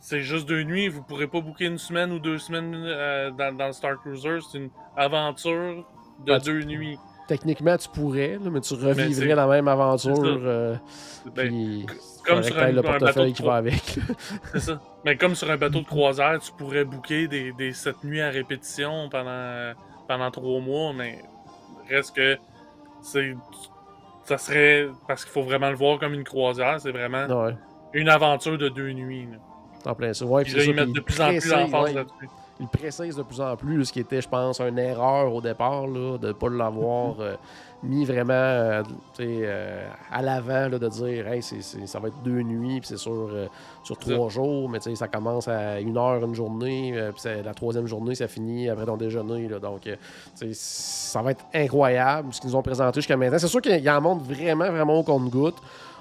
C'est juste deux nuits, vous pourrez pas booker une semaine ou deux semaines euh, dans, dans le Star Cruiser. C'est une aventure de Ah, tu- deux nuits. Techniquement, tu pourrais, là, mais tu revivrais la même aventure. euh, Ben, puis comme sur un- le portefeuille de qui va avec. [LAUGHS] C'est ça. Mais comme sur un bateau de croisière, tu pourrais booker des, des sept nuits à répétition pendant, pendant trois mois, mais reste que c'est. Ça serait. Parce qu'il faut vraiment le voir comme une croisière, c'est vraiment ouais, une aventure de deux nuits. là. en plein ça. Ouais, Puis là, ils mettent de plus en plus d'emphase ouais, là-dessus. Il précise de plus en plus, ce qui était, je pense, une erreur au départ, là, de ne pas l'avoir [LAUGHS] euh, mis vraiment euh, euh, à l'avant, de dire hey, ça va être deux nuits, puis c'est sur, sur trois jours, mais ça commence à une heure une journée, puis la troisième journée, ça finit après ton déjeuner. là. donc, ça va être incroyable ce qu'ils nous ont présenté jusqu'à maintenant. C'est sûr qu'il en montre vraiment, vraiment au compte-goutte.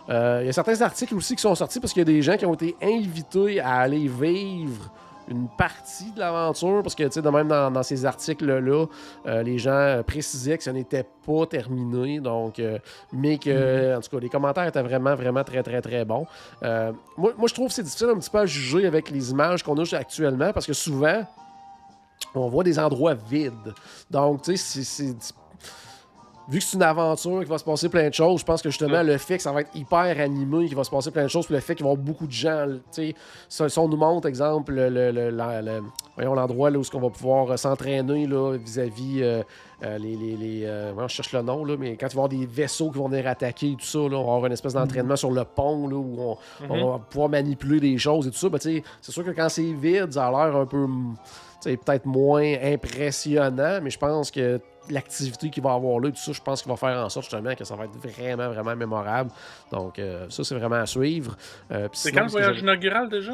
Il y a certains articles aussi qui sont sortis parce qu'il y a des gens qui ont été invités à aller vivre une partie de l'aventure, parce que, tu sais, de même dans, dans ces articles-là, euh, les gens euh, précisaient que ça n'était pas terminé, donc, euh, mais que, en tout cas, les commentaires étaient vraiment, vraiment très, très, très bons. Moi, moi, je trouve que c'est difficile un petit peu à juger avec les images qu'on a actuellement, parce que souvent, on voit des endroits vides. Donc, tu sais, c'est vu que c'est une aventure, qu'il va se passer plein de choses, je pense que justement, le fait que ça va être hyper animé, qu'il va se passer plein de choses, puis le fait qu'il va y avoir beaucoup de gens, tu sais, si on nous montre, exemple, le, le- le- la- le- voyons l'endroit là, où on va pouvoir euh, s'entraîner là, vis-à-vis euh, euh, les. les, euh, cherche le nom, là, mais quand il va y avoir des vaisseaux qui vont venir attaquer et tout ça, là, on va avoir une espèce d'entraînement sur le pont là, où on, Mhm. on va pouvoir manipuler des choses et tout ça. Ben, c'est sûr que quand c'est vide, ça a l'air un peu. peut-être moins impressionnant, mais je pense que l'activité qu'il va avoir là, tout ça, je pense qu'il va faire en sorte justement que ça va être vraiment, vraiment mémorable. Donc, euh, ça, c'est vraiment à suivre. Euh, C'est quand le voyage inaugural déjà?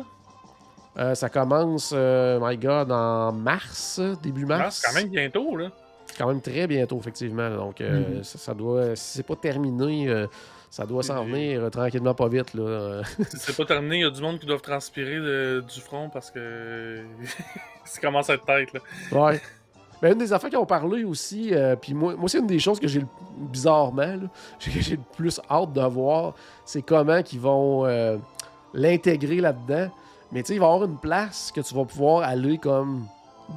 Euh, ça commence, my God, en mars, début Ah, mars. C'est quand même bientôt, là. C'est quand même très bientôt, effectivement. Donc, euh, Mhm. ça, ça doit, si c'est pas terminé, ça doit s'en Oui. venir tranquillement, pas vite. Là. Si c'est pas terminé, il y a du monde qui doivent transpirer de- du front parce que [LAUGHS] ça commence à être tête, là. Ouais. Mais une des affaires qui ont parlé aussi, euh, puis moi, moi c'est une des choses que j'ai le- bizarrement, là, [LAUGHS] j'ai le plus hâte de voir, c'est comment ils vont euh, l'intégrer là-dedans. Mais tu sais, il va y avoir une place que tu vas pouvoir aller comme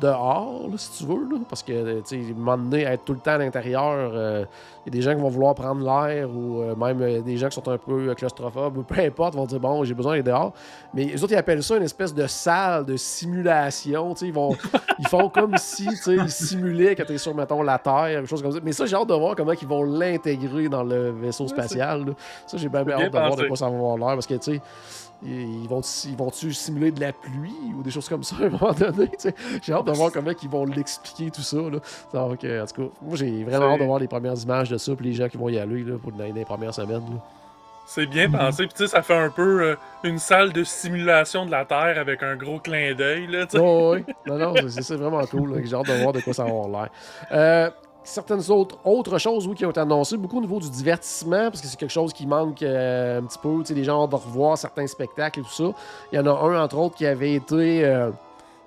dehors, si tu veux, là, parce que, tu sais, à moment donné, être tout le temps à l'intérieur, euh, il y a des gens qui vont vouloir prendre l'air ou euh, même euh, des gens qui sont un peu euh, claustrophobes ou peu importe, vont dire, bon, j'ai besoin d'aller dehors. Mais les autres, ils appellent ça une espèce de salle de simulation, tu ils vont... [LAUGHS] Ils font comme si, tu ils simulaient que t'es sur, mettons, la Terre, quelque chose comme ça. Mais ça, j'ai hâte de voir comment ils vont l'intégrer dans le vaisseau spatial. là. Ça, j'ai bien, hâte de voir de quoi ça va avoir l'air. Parce que, tu sais, ils ils vont simuler de la pluie ou des choses comme ça [LAUGHS] à un moment donné? tu? J'ai hâte de voir comment ils vont l'expliquer tout ça. Là. Donc, en tout cas, moi, j'ai vraiment hâte de voir les premières images de ça, puis les gens qui vont y aller là, pour les, les premières semaines. là. C'est bien pensé, puis tu sais, ça fait un peu euh, une salle de simulation de la Terre avec un gros clin d'œil, là, tu sais. Ouais. Non, non, c'est- c'est vraiment cool. J'ai hâte de voir de quoi ça va avoir l'air. Euh, certaines autres, autres choses oui, qui ont été annoncées, beaucoup au niveau du divertissement, parce que c'est quelque chose qui manque euh, un petit peu. Les gens ont de revoir certains spectacles et tout ça. Il y en a un, entre autres, qui avait été.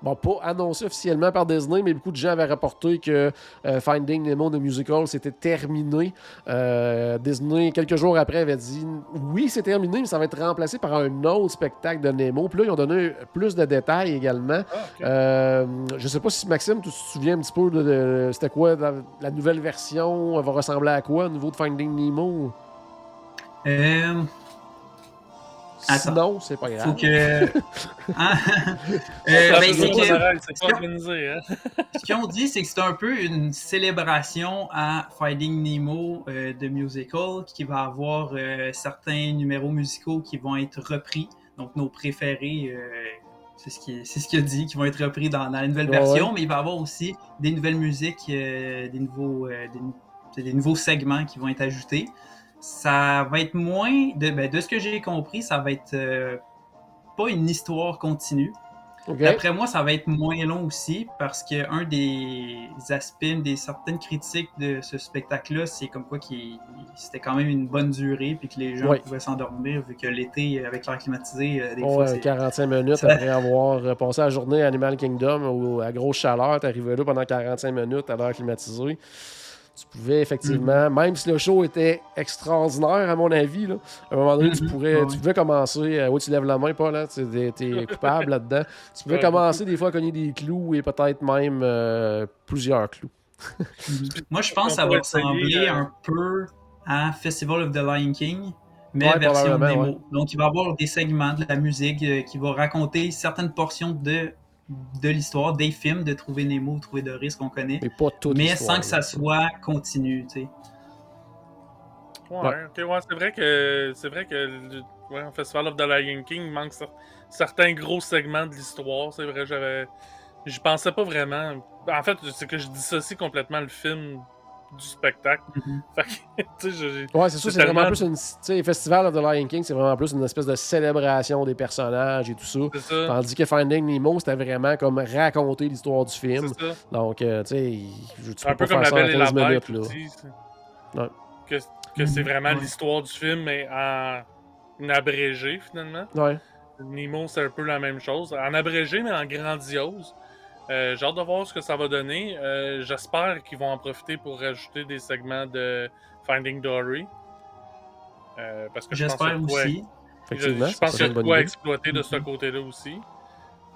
Bon, pas annoncé officiellement par Disney, mais beaucoup de gens avaient rapporté que euh, Finding Nemo the Musical c'était terminé. Euh, Disney, quelques jours après, avait dit oui, c'est terminé, mais ça va être remplacé par un autre spectacle de Nemo. Puis là, ils ont donné plus de détails également. Ah, ok. Euh, je sais pas si Maxime, tu te souviens un petit peu de, de- c'était quoi la, la nouvelle version, elle va ressembler à quoi au niveau de Finding Nemo? Euh, Attends. Sinon, c'est pas grave. faut que. [LAUGHS] Hein? Euh, ben, c'est que- organisé, hein. [LAUGHS] ce qu'ils ont dit, c'est que c'est un peu une célébration à Finding Nemo euh, de musical, qui va avoir euh, certains numéros musicaux qui vont être repris. Donc, nos préférés, euh, c'est ce qu'il c'est ce qu'il a dit, qui vont être repris dans, dans la nouvelle Ouais, version. ouais. Mais il va y avoir aussi des nouvelles musiques, euh, des, nouveaux, euh, des nouveaux segments qui vont être ajoutés. Ça va être moins, de, ben, de ce que j'ai compris, ça va être euh, pas une histoire continue. Ok. D'après moi, ça va être moins long aussi parce que un des aspects, des certaines critiques de ce spectacle-là, c'est comme quoi c'était quand même une bonne durée puis que les gens pouvaient s'endormir vu que l'été avec l'air climatisé, euh, des fois Ouais, c'est 45 [LAUGHS] minutes ça- après avoir euh, passé la journée à Animal Kingdom ou à grosse chaleur, t'arrivais là pendant 45 minutes à l'heure climatisée. Tu pouvais effectivement, Mhm. même si le show était extraordinaire à mon avis, là, à un moment donné, tu, Mhm. pourrais, Ouais. tu pouvais commencer. euh, oui, tu lèves la main, pas là, tu es, t'es coupable là-dedans. Tu pouvais Ouais. commencer des fois à cogner des clous et peut-être même euh, plusieurs clous. [LAUGHS] Moi, je pense que ça va ressembler un peu à Festival of the Lion King, mais Ouais, version démo. Donc, il va y avoir des segments de la musique euh, qui vont raconter certaines portions de, de l'histoire, des films de Trouver Nemo, Trouver Doris qu'on connaît, Mais pas tout. mais sans que ça soit continu, tu sais. Ouais, ok, ouais, c'est vrai que c'est vrai que le ouais, Festival of the Lion King, il manque cer- certains gros segments de l'histoire. C'est vrai, j'avais. J'y pensais pas vraiment. En fait, c'est que je dissocie complètement le film du spectacle. Mhm. Que, [LAUGHS] Ouais, c'est ça, C'est vraiment plus une. Tu sais, Festival of the Lion King, c'est vraiment plus une espèce de célébration des personnages et tout ça. c'est ça. Tandis que Finding Nemo, c'était vraiment comme raconter l'histoire du film. C'est ça. Donc, euh, tu sais, je- tu Un peux peu pas comme faire La Belle et la 15 Bête minutes. Là. Ouais. Que, que c'est vraiment ouais. l'histoire du film, mais en, en abrégé finalement. Ouais. Nemo, c'est un peu la même chose. En abrégé, mais en grandiose. Euh, J'ai hâte de voir ce que ça va donner. Euh, J'espère qu'ils vont en profiter pour rajouter des segments de Finding Dory. Euh, parce que je pense J'espère qu'il y a de quoi- aussi. Je, Effectivement. je pense qu'il y a de quoi idée. exploiter de ce Mhm. côté-là aussi.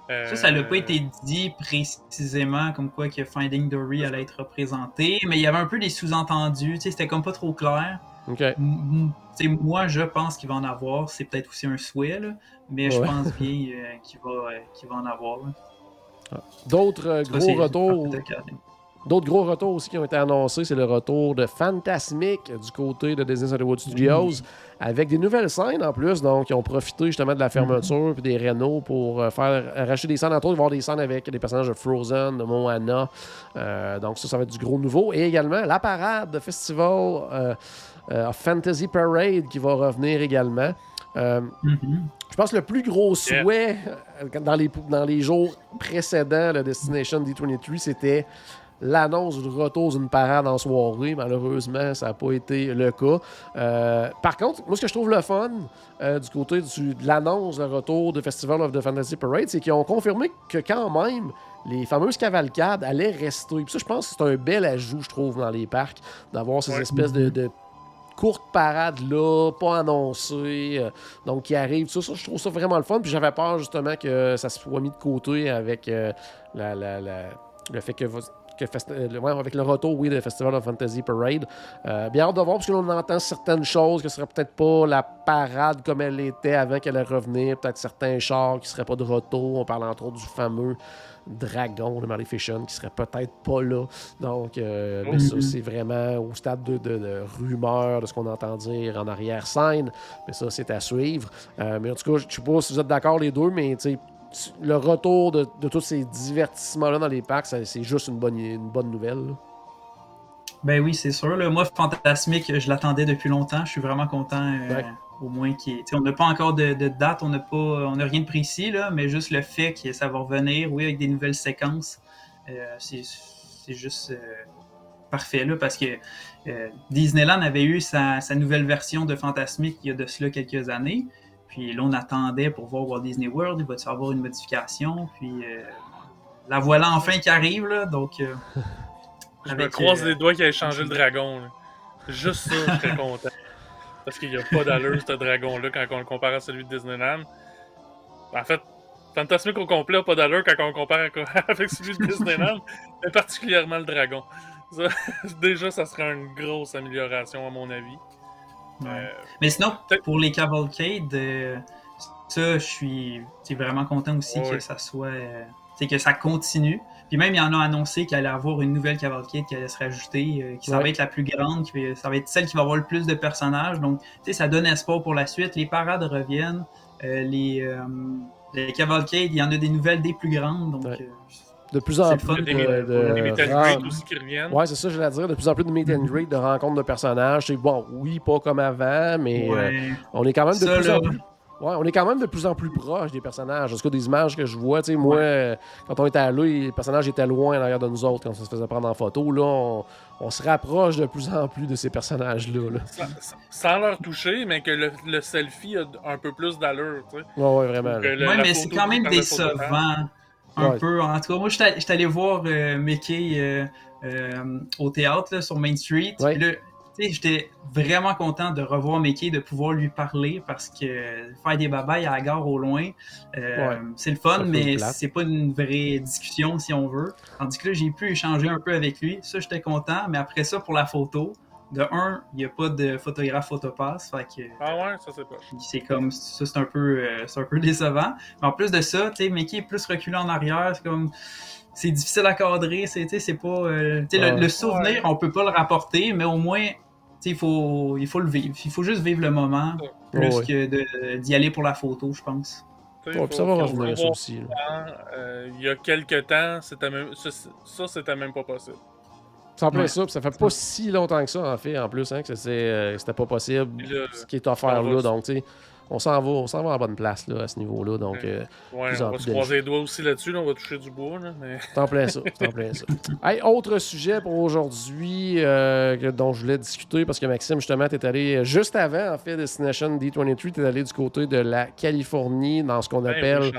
Euh, Ça, ça n'a pas été dit précisément comme quoi que Finding Dory allait être représenté, mais il y avait un peu des sous-entendus, c'était comme pas trop clair. OK. M- m- tu sais, moi, je pense qu'il va en avoir, c'est peut-être aussi un souhait, là, mais je pense [LAUGHS] bien euh, qu'il va, euh, en avoir. là. D'autres euh, gros retours. D'autres gros retours aussi qui ont été annoncés, c'est le retour de Fantasmic du côté de Disney Hollywood Studios, avec des nouvelles scènes en plus. Donc, ils ont profité justement de la fermeture puis des rénaux pour euh, faire racheter des scènes. Entre autres, voir des scènes avec des personnages de Frozen, de Moana. Euh, donc, ça, ça va être du gros nouveau. Et également, la parade de Festival euh, euh, of Fantasy Parade qui va revenir également. Euh, Mhm. je pense que le plus gros souhait euh, dans, les, dans les jours précédents de Destination D23, c'était l'annonce du retour d'une parade en soirée. Malheureusement, ça n'a pas été le cas. Euh, par contre, moi, ce que je trouve le fun euh, du côté du- de l'annonce, le retour de Festival of the Fantasy Parade, c'est qu'ils ont confirmé que quand même, les fameuses cavalcades allaient rester. Puis ça, je pense que c'est un bel ajout, je trouve, dans les parcs, d'avoir ces Ouais. espèces de, de courtes parades là, pas annoncées, euh, donc qui arrivent. Ça, ça, je trouve ça vraiment le fun. Puis j'avais peur justement que ça soit mis de côté avec euh, la, la- la- le fait que, que euh, ouais, avec le retour, oui, de Festival of Fantasy Parade. Euh, bien hâte de voir, parce que l'on entend certaines choses, que ce serait peut-être pas la parade comme elle était avant qu'elle revenir, peut-être certains chars qui seraient pas de retour. On parle entre autres du fameux dragon de Maleficent qui serait peut-être pas là. Donc, euh, mais ça, c'est vraiment au stade de, de, de rumeur, de ce qu'on entend dire en arrière-scène. Mais ça, c'est à suivre. Euh, mais en tout cas, je ne sais pas si vous êtes d'accord les deux, mais tu sais, le retour de, de tous ces divertissements-là dans les parcs, c'est juste une bonne, une bonne nouvelle. là. Ben oui, c'est sûr. là. Moi, Fantasmic, je l'attendais depuis longtemps. Je suis vraiment content, euh, Ouais. au moins sais, On n'a pas encore de, de date, on n'a pas, on n'a rien de précis là, mais juste le fait que ça va revenir, oui, avec des nouvelles séquences, euh, c'est c'est juste, euh, parfait là, parce que Disneyland avait eu sa, sa, nouvelle version de Fantasmic il y a de cela quelques années. Puis là, on attendait pour voir Walt Disney World, il va y avoir une modification? Puis euh, la voilà enfin qui arrive, là, donc... Euh, je me croise les doigts qu'il ait changé le dragon. Là. Juste ça, je serais content. Parce qu'il n'y a pas d'allure, ce dragon-là, quand on le compare à celui de Disneyland. En fait, Fantasmic au complet n'a pas d'allure quand on le compare [LAUGHS] avec celui de Disneyland, mais particulièrement le dragon. [LAUGHS] déjà, ça serait une grosse amélioration, à mon avis. Euh, mais sinon, pour les cavalcades, euh, ça, je suis vraiment content aussi que ça soit. c'est euh, que ça continue. Puis même, il y en a annoncé qu'il allait avoir une nouvelle cavalcade qui allait se rajouter, euh, qui ça va être la plus grande, qui ça va être celle qui va avoir le plus de personnages. Donc, tu sais, ça donne espoir pour la suite. Les parades reviennent. Euh, les, euh, les cavalcades, il y en a des nouvelles des plus grandes. Donc, de plus en plus de, de, aussi qui reviennent. Ouais, c'est ça, je dire. De plus en plus de meet and greet, de rencontres de personnages. C'est bon, oui, pas comme avant, mais on est quand même de plus en plus Ouais, on est quand même de plus en plus proche des personnages. En tout cas, des images que je vois, tu sais, moi, quand on était à lui, les personnages étaient loin derrière de nous autres quand on se faisait prendre en photo. Là, on, se rapproche de plus en plus de ces personnages-là. Sans, leur toucher, mais que le, selfie a un peu plus d'allure, tu sais. Ouais, ouais, vraiment. ouais, mais c'est quand même décevant. Un peu. En tout cas, moi, je suis allé voir euh, Mickey euh, euh, au théâtre sur Main Street j'étais vraiment content de revoir Mickey, de pouvoir lui parler parce que faire des babayes à la gare au loin, c'est le fun, mais c'est pas une vraie discussion si on veut. Tandis que là, j'ai pu échanger un peu avec lui. Ça, j'étais content, mais après ça, pour la photo, de un, il n'y a pas de photographe photopass. Fait que, ah ouais, ça c'est pas. C'est comme ça, c'est un peu euh, c'est un peu [LAUGHS] décevant. Mais en plus de ça, tu sais, Mickey est plus reculé en arrière, c'est comme c'est difficile à cadrer, c'est c'est pas euh, le, le, souvenir, on peut pas le rapporter, mais au moins il faut, il faut le vivre. Il faut juste vivre le moment plus que d'y aller pour la photo, je pense. ça va revenir ça aussi. Euh, il y a quelques temps, ça c'était même pas possible. Ça ouais. ça, ça fait pas si longtemps que ça, en fait, en plus, hein, que euh, c'était pas possible, ce qui est offert là. Donc, tu sais, on s'en va, on s'en va à bonne place là, à ce niveau-là. Donc, euh, ouais, on va se croiser les doigts aussi là-dessus, on va toucher du bois. Là, mais... T'en plein ça, t'en plein ça. [LAUGHS] Hey, autre sujet pour aujourd'hui euh, dont je voulais discuter parce que Maxime, justement, t'es allé juste avant, en fait, Destination D23, t'es allé du côté de la Californie dans ce qu'on appelle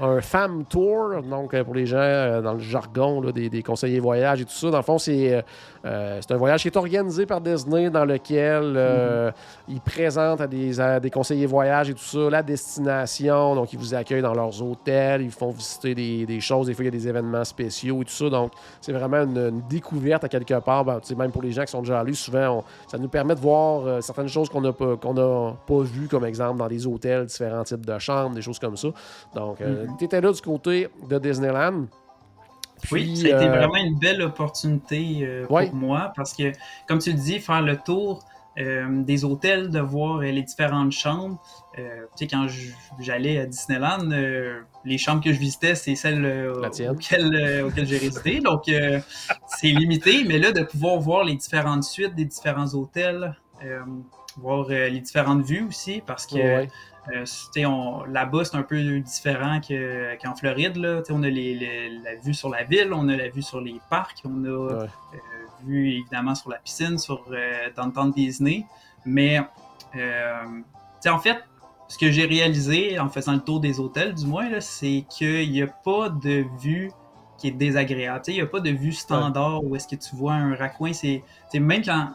un Fam Tour. Donc, euh, pour les gens euh, dans le jargon là, des, des, conseillers voyage et tout ça, dans le fond, c'est euh, c'est un voyage qui est organisé par Disney dans lequel euh, ils présentent à des, des, conseillers voyage et tout ça la destination. Donc, ils vous accueillent dans leurs hôtels, ils font visiter des, choses. Des fois, il y a des événements spéciaux et tout ça. Donc, c'est vraiment une, découverte à quelque part. Ben, même pour les gens qui sont déjà allés, souvent, ça nous permet de voir euh, certaines choses qu'on n'a pas, qu'on pas vues, comme exemple dans des hôtels, différents types de chambres, des choses comme ça. Donc, mm-hmm. tu étais là du côté de Disneyland oui, ça a été euh, vraiment une belle opportunité euh, pour moi parce que, comme tu le dis, faire le tour euh, des hôtels, de voir les différentes chambres. tu sais, quand j'allais à Disneyland, les chambres que je visitais, c'est celles auxquelles, j'ai résidé. Donc, c'est limité. Mais là, de pouvoir voir les différentes suites des différents hôtels, voir les différentes vues aussi, parce que euh, là-bas, c'est un peu différent qu'en Floride. Là. On a la vue sur la ville, on a la vue sur les parcs, on a euh, vue évidemment sur la piscine, sur euh, Downtown Disney. Mais en fait, ce que j'ai réalisé en faisant le tour des hôtels, du moins, c'est qu'il n'y a pas de vue qui est désagréable. Il n'y a pas de vue standard où est-ce que tu vois un raccoin. C'est même quand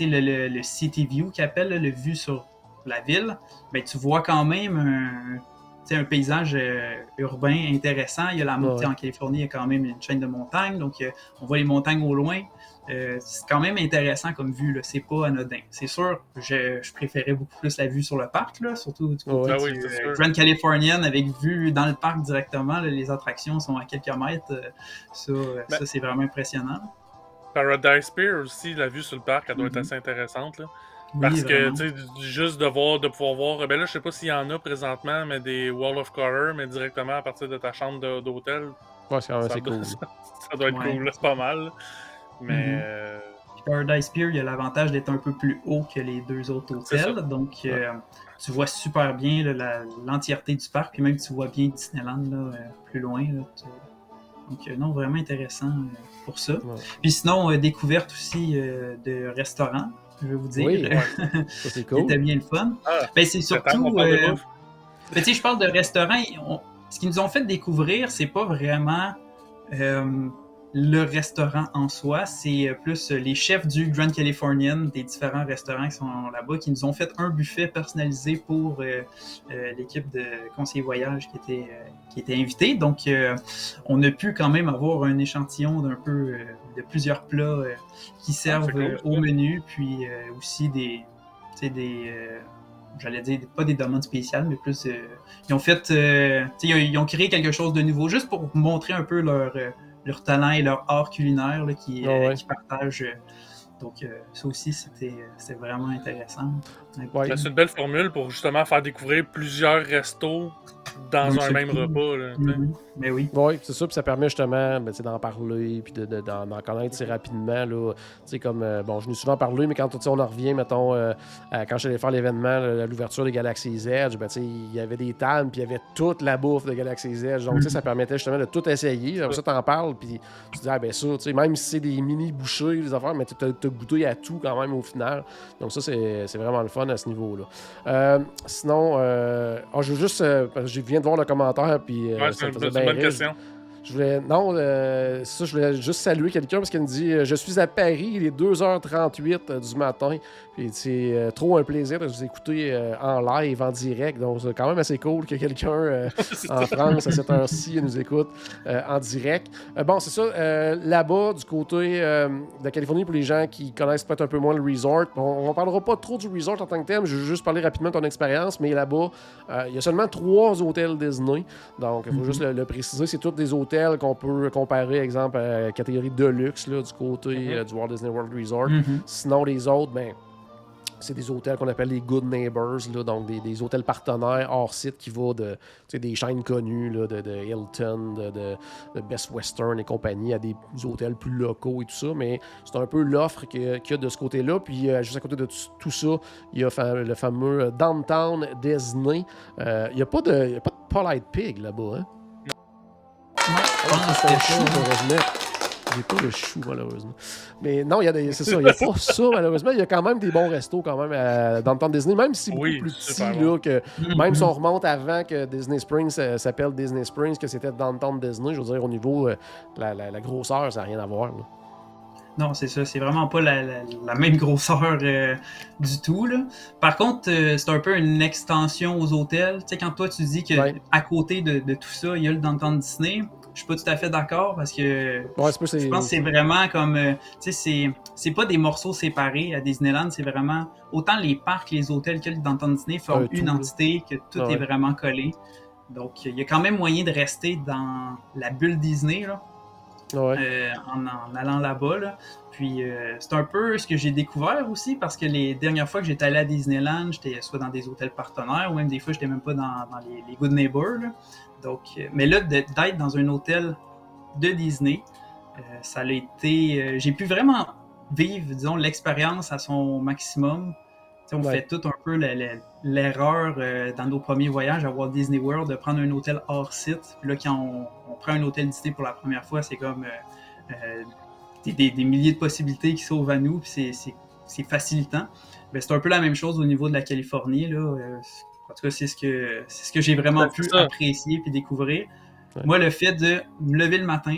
le, le, le, City View qui appelle, le vue sur la ville, ben, tu vois quand même un, un paysage euh, urbain intéressant. Il y a la montée en Californie, il y a quand même une chaîne de montagnes, donc euh, on voit les montagnes au loin. Euh, c'est quand même intéressant comme vue, c'est pas anodin. C'est sûr, je, je, préférais beaucoup plus la vue sur le parc, là, surtout du côté Grand Californian avec vue dans le parc directement. les attractions sont à quelques mètres. ça, ben ça c'est vraiment impressionnant. Paradise Pier aussi, la vue sur le parc, elle doit être mm-hmm. assez intéressante. Là. Parce que, tu sais, juste de voir, de pouvoir voir, ben là, je sais pas s'il y en a présentement, mais des Wall of Color, mais directement à partir de ta chambre d'hôtel. Ouais, c'est cool. [LAUGHS] Ça, doit être cool, c'est pas mal. Mais. Mm-hmm. Euh, Paradise Pier, il y a l'avantage d'être un peu plus haut que les deux autres hôtels. Donc, euh, tu vois super bien l'entièreté du parc, puis même tu vois bien Disneyland là, euh, plus loin. Donc, euh, non, vraiment intéressant euh, pour ça. Ouais. Puis sinon, euh, découverte aussi euh, de restaurants, je vais vous dire. Oui, ouais. [LAUGHS] Ça, c'est cool. C'était bien le fun. Ah, Ben, c'est surtout. ben, tu sais, je parle de restaurants. on- ce qu'ils nous ont fait découvrir, c'est pas vraiment euh, le restaurant en soi, c'est euh, plus euh, les chefs du Grand Californian, des différents restaurants qui sont là-bas, qui nous ont fait un buffet personnalisé pour euh, euh, l'équipe de conseillers voyage qui était, euh, qui était invitée. Donc, on a pu quand même avoir un échantillon d'un peu de plusieurs plats qui servent cool, euh, ça. au menu, puis aussi des, tu sais, des j'allais dire pas des demandes spéciales, mais plus ils ont fait, tu sais, ils ont- ils ont créé quelque chose de nouveau juste pour montrer un peu leur leur talent et leur art culinaire là, qui, euh, ouais. qui partagent. euh, Donc, euh, ça aussi, c'était vraiment intéressant. Ouais. Ben, c'est une belle formule pour justement faire découvrir plusieurs restos dans un même cool. repas. Là. Mhm. Mais oui. Oui, c'est ça, puis ça permet justement ben, d'en parler, puis de, de- d'en, d'en connaître rapidement. Là. Tu sais, comme, euh, bon, je n'ai souvent parlé, mais quand on en revient, mettons, euh, quand j'allais faire l'événement, l'ouverture de Galaxy's Edge, ben, tu sais, il y avait des tables, puis il y avait toute la bouffe de Galaxy's Edge. Donc, tu sais, ça permettait justement de tout essayer. Après ça, t'en parles, puis tu te dis, ah, ben ça, tu sais, même si c'est des mini bouchées, des affaires, mais tu as goûté à tout quand même au final. Donc, ça, c'est, c'est vraiment le fun à ce niveau-là. Euh, sinon, euh, ah, je veux juste, euh, je viens de voir le commentaire, puis Ouais, ça c'est me une, faisait c'est une bien bonne rire. question. Je voulais. Non, euh, ça, je voulais juste saluer quelqu'un parce qu'il me dit euh, Je suis à Paris, il est 2h38 euh, du matin. Puis c'est trop un plaisir de vous écouter en live, en direct. Donc, c'est quand même assez cool que quelqu'un [LAUGHS] en France, à cette heure-ci, nous écoute en direct. Bon, c'est ça. Là-bas, du côté de la Californie, pour les gens qui connaissent peut-être un peu moins le resort, on ne parlera pas trop du resort en tant que tel. Je vais juste parler rapidement de ton expérience. Mais là-bas, il y a seulement trois hôtels Disney. Donc, il faut Mhm. juste le, le préciser. C'est tous des hôtels qu'on peut comparer, exemple, à la catégorie Deluxe là, du côté Mhm. euh, du Walt Disney World Resort. Mhm. Sinon, les autres, ben, c'est des hôtels qu'on appelle les Good Neighbors, là, donc des, des hôtels partenaires hors site qui vont de des chaînes connues là, de, de Hilton, de, de- de Best Western et compagnie, à des hôtels plus locaux et tout ça. Mais c'est un peu l'offre qu'il y a de ce côté-là. Puis euh, juste à côté de tout, ça, il y a fa- le fameux euh, Downtown Disney. Euh, il n'y a, pas de- y a pas de Polite Pig là-bas. Hein? Que Ah, c'était chou. J'ai pas le chou, malheureusement. Mais non, c'est ça, il n'y a pas ça, malheureusement. Il y a quand même des bons restos quand même à, dans le temps de Disney, même si c'est beaucoup Oui, plus petit, là, bon. que même si on remonte avant que Disney Springs euh, s'appelle Disney Springs, que c'était Downtown Disney, je veux dire, au niveau euh, la, la- la grosseur, ça n'a rien à voir. là. Non, c'est ça. C'est vraiment pas la, la- la même grosseur euh, du tout. Là. Par contre, euh, c'est un peu une extension aux hôtels. Tu sais, quand toi, tu dis que Ouais. à côté de, de tout ça, il y a le Downtown Disney, je suis pas tout à fait d'accord parce que Ouais, je pense que c'est vraiment comme. euh, tu sais, c'est- c'est pas des morceaux séparés à Disneyland, c'est vraiment. Autant les parcs, les hôtels que le Downtown Disney forment une entité, que tout Ah est ouais. vraiment collé. Donc, il y a quand même moyen de rester dans la bulle Disney, là Ouais. euh, en, en allant là-bas. là. Puis euh, c'est un peu ce que j'ai découvert aussi parce que les dernières fois que j'étais allé à Disneyland, j'étais soit dans des hôtels partenaires ou même des fois j'étais même pas dans, dans les, les Good Neighbors. là. Donc, euh, mais là, d'être dans un hôtel de Disney, euh, ça a été. euh, j'ai pu vraiment vivre, disons, l'expérience à son maximum. On Ouais. fait tout un peu l'erreur euh, dans nos premiers voyages à Walt Disney World de prendre un hôtel hors site. Puis là, quand on, on prend un hôtel Disney pour la première fois, c'est comme euh, euh, des, des- des milliers de possibilités qui s'ouvrent à nous, puis c'est- facilitant. C'est un peu la même chose au niveau de la Californie. Là. En tout cas, c'est ce que, c'est ce que j'ai vraiment pu ça. apprécier puis découvrir. Ouais. Moi, le fait de me lever le matin,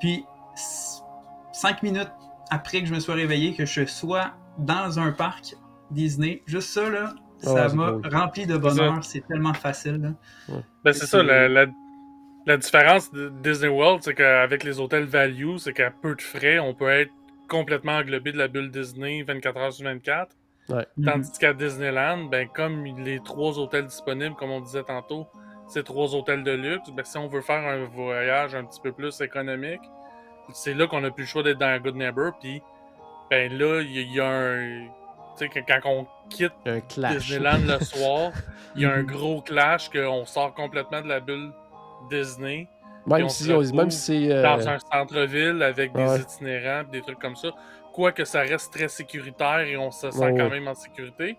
puis cinq minutes après que je me sois réveillé, que je sois dans un parc Disney, juste ça, là, Ouais, ça m'a cool. rempli de bonheur. C'est tellement facile. là. Ben, c'est C'est- ça, la, la, la différence de Disney World, c'est qu'avec les hôtels value, c'est qu'à peu de frais, on peut être complètement englobé de la bulle Disney 24 heures sur 24. Tandis qu'à Disneyland, ben, comme les trois hôtels disponibles, comme on disait tantôt, c'est trois hôtels de luxe, ben, si on veut faire un voyage un petit peu plus économique, c'est là qu'on a plus le choix d'être dans un Good Neighbor. Puis, ben là, il y, a- il y a un. Tu sais, quand on quitte. Disneyland le soir, [LAUGHS] il y a un gros clash qu'on sort complètement de la bulle Disney Même on si, se on- retrouve même si c'est. euh, dans un centre-ville avec des ouais. itinérants des trucs comme ça. Quoique ça reste très sécuritaire et on se sent Ouais, quand ouais. même en sécurité,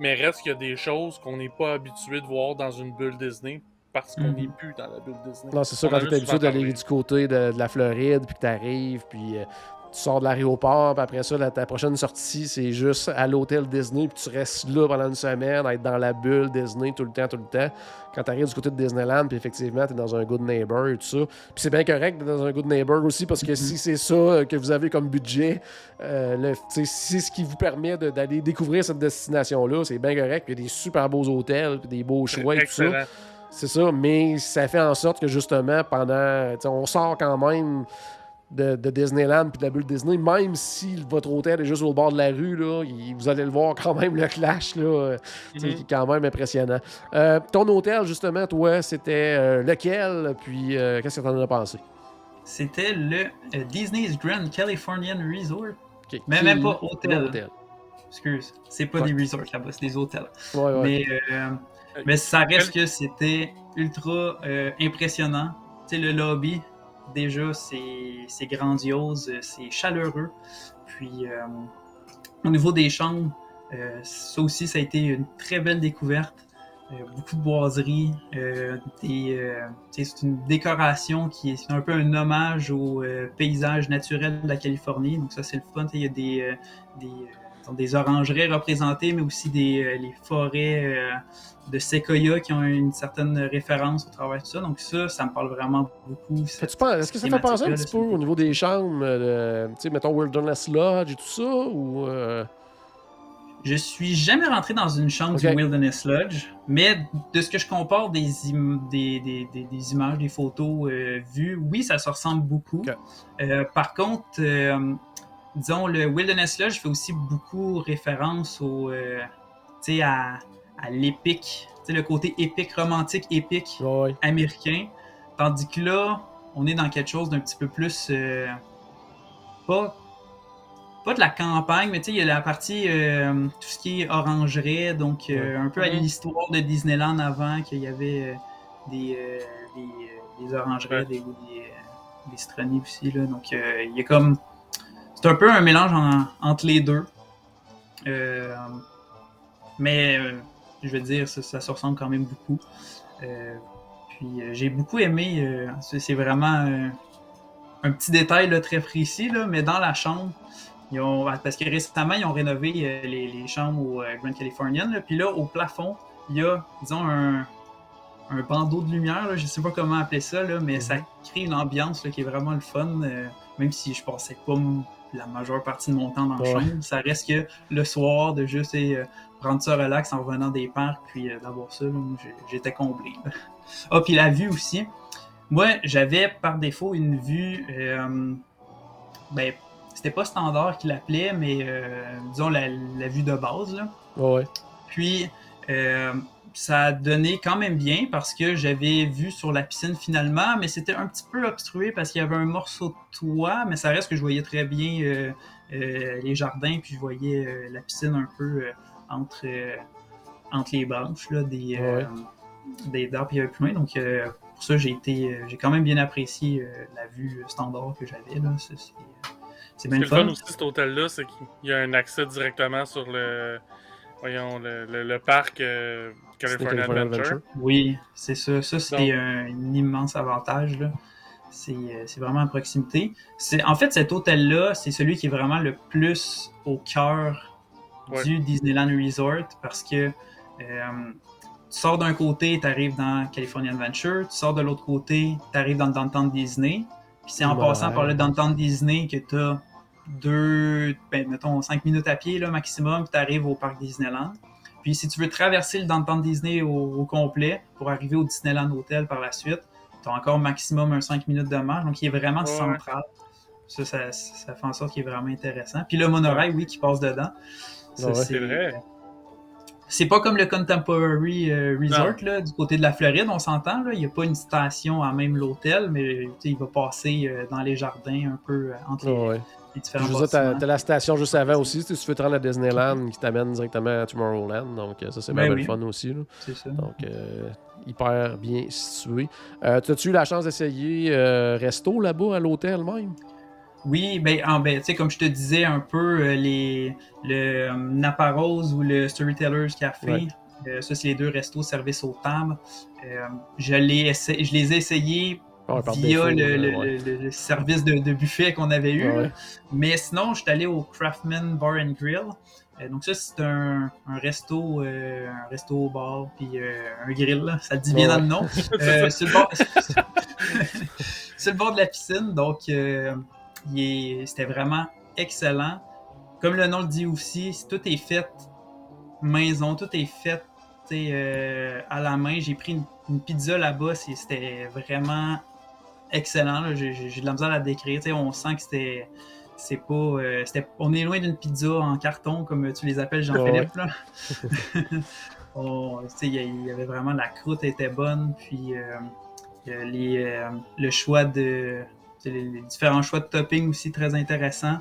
mais reste qu'il y a des choses qu'on n'est pas habitué de voir dans une bulle Disney parce qu'on Mhm. n'est plus dans la bulle Disney. Non, c'est ça, On quand tu es habitué d'aller du côté de, de la Floride, puis que tu arrives, puis euh, tu sors de l'aéroport, puis après ça, la- ta prochaine sortie, c'est juste à l'hôtel Disney, puis tu restes là pendant une semaine, à être dans la bulle Disney tout le temps, tout le temps. Quand tu arrives du côté de Disneyland, puis effectivement, tu es dans un good neighbor et tout ça. Puis c'est bien correct d'être dans un good neighbor aussi, parce que si c'est ça euh, que vous avez comme budget, euh, c'est ce qui vous permet d'aller découvrir cette destination-là, c'est bien correct. Puis il y a des super beaux hôtels, puis des beaux choix et tout ça. C'est ça, mais ça fait en sorte que justement, pendant. On sort quand même de, de Disneyland puis de la bulle Disney, même si votre hôtel est juste au bord de la rue, là, il- vous allez le voir quand même, le clash, là, euh, tu Mhm. qui est quand même impressionnant. Euh, ton hôtel, justement, toi, c'était euh, lequel, puis qu'est-ce que t'en as pensé? C'était le Disney's Grand Californian Resort. Mais même pas hôtel. l'hôtel. Excuse, c'est pas Ouais. des resorts là-bas, c'est des hôtels. Ouais, ouais. Mais, mais ça reste que c'était ultra impressionnant. Tu sais, le lobby, déjà, c'est grandiose, c'est chaleureux. Puis, euh, au niveau des chambres, euh, ça aussi, ça a été une très belle découverte. Euh, beaucoup de boiseries, c'est une décoration qui est un peu un hommage au paysage naturel de la Californie. Donc ça, c'est le fun. Il y a des, des orangeries représentées, mais aussi des euh, les forêts euh, de séquoia qui ont une certaine référence au travers de ça. Donc ça, ça me parle vraiment beaucoup. Est-ce que ça fait penser un petit peu au niveau des chambres, euh, tu sais, mettons Wilderness Lodge et tout ça, ou... euh, Je suis jamais rentré dans une chambre Ok. du Wilderness Lodge, mais de ce que je compare des, im- des, des, des- des images, des photos euh, vues, oui, ça se ressemble beaucoup. Par contre, disons, le Wilderness Lodge fait aussi beaucoup référence au, euh, tu sais, à, à l'épique, tu sais, le côté épique, romantique, épique américain. Tandis que là, on est dans quelque chose d'un petit peu plus. euh, pas, pas de la campagne, mais tu sais, il y a la partie. euh, tout ce qui est orangerie, donc euh, un peu à l'histoire de Disneyland avant, qu'il y avait euh, des, euh, des, euh, des orangeries des, ou des, des citronniers aussi. Là, donc euh, il y a comme. C'est un peu un mélange en- entre les deux. Euh, mais euh, je veux dire, ça, ça se ressemble quand même beaucoup. Euh, puis j'ai beaucoup aimé, c'est vraiment un petit détail là, très précis, là, mais dans la chambre, ils ont, parce que récemment, ils ont rénové les, les chambres au Grand Californian, là, puis là, au plafond, il y a, disons, un, un bandeau de lumière, là, je sais pas comment appeler ça, là, mais ça crée une ambiance là, qui est vraiment le fun, euh, même si je passais pas la majeure partie de mon temps dans la Ouais. chambre, ça reste que le soir, de juste euh, prendre ça relax en revenant des parcs, puis euh, d'avoir ça, j'étais comblé. [LAUGHS] Ah, puis la vue aussi. Moi, j'avais par défaut une vue. euh, ben, c'était pas standard qu'il appelait, mais euh, disons la, la vue de base. Là. Ouais. Puis, euh, ça a donné quand même bien parce que j'avais vu sur la piscine finalement, mais c'était un petit peu obstrué parce qu'il y avait un morceau de toit, mais ça reste que je voyais très bien euh, euh, les jardins, puis je voyais euh, la piscine un peu euh, entre, euh, entre les branches là, des, euh, des arbres avaient plus loin. Donc, euh, pour ça, j'ai été, euh, j'ai quand même bien apprécié euh, la vue standard que j'avais. là. C'est, c'est, c'est bien le fun aussi, cet hôtel-là, c'est qu'il y a un accès directement sur le. Voyons, le, le- le parc euh, California California Adventure. Adventure. Oui, c'est ça. Ça, c'était Donc- un, un immense avantage. Là. C'est, euh, c'est vraiment à proximité. C'est, en fait, cet hôtel-là, c'est celui qui est vraiment le plus au cœur Ouais. du Disneyland Resort parce que euh, tu sors d'un côté, tu arrives dans California Adventure, tu sors de l'autre côté, tu arrives dans le downtown Disney. Puis c'est en Ouais. passant par le downtown Disney que tu as deux, ben, mettons, cinq minutes à pied là, maximum, puis tu arrives au parc Disneyland. Puis si tu veux traverser le downtown Disney au, au complet pour arriver au Disneyland Hotel par la suite, tu as encore maximum un 5 minutes de marche, donc il est vraiment Ouais. central. Ça, ça, ça fait en sorte qu'il est vraiment intéressant. Puis le monorail, oui, qui passe dedans. Ouais, C'est vrai. C'est pas comme le Contemporary euh, Resort là, du côté de la Floride, on s'entend. là. Il n'y a pas une station à même l'hôtel, mais tu il va passer euh, dans les jardins un peu euh, entre les, Ouais. les différents Je veux dire, t'as la station juste avant aussi. Si tu veux te rendre à Disneyland qui t'amène directement à Tomorrowland. Donc, ça, c'est Ben bien oui. le fun aussi. C'est ça. Donc, euh, hyper bien situé. Euh, T'as-tu eu la chance d'essayer euh, Resto là-bas à l'hôtel même? Oui, ben, en- ben, tu sais, comme je te disais un peu, euh, les, le euh, Napa Rose ou le Storytellers Café, Ouais. Euh, ça, c'est les deux restos service aux tables. Euh, je, les je les ai essayés par via défaut, le, le- ouais. le- le service de, de buffet qu'on avait eu. Ouais. Mais sinon, je suis allé au Craftman Bar and Grill. Euh, donc ça, c'est un, un resto, euh, un resto bar puis euh, un grill. là. Ça dit bien Ouais. dans le nom. [LAUGHS] Sur, le bord... [LAUGHS] sur le bord de la piscine. Donc, euh, c'était vraiment excellent. Comme le nom le dit aussi, tout est fait maison, tout est fait euh, à la main. J'ai pris une, une pizza là-bas, c'était vraiment excellent. J'ai de la misère à la décrire. On sent que c'était. C'est pas. euh, on est loin d'une pizza en carton, comme tu les appelles, Jean-Philippe. Il y avait vraiment la croûte était bonne, puis euh, euh, les, euh, le choix de. Les, les différents choix de topping aussi très intéressants.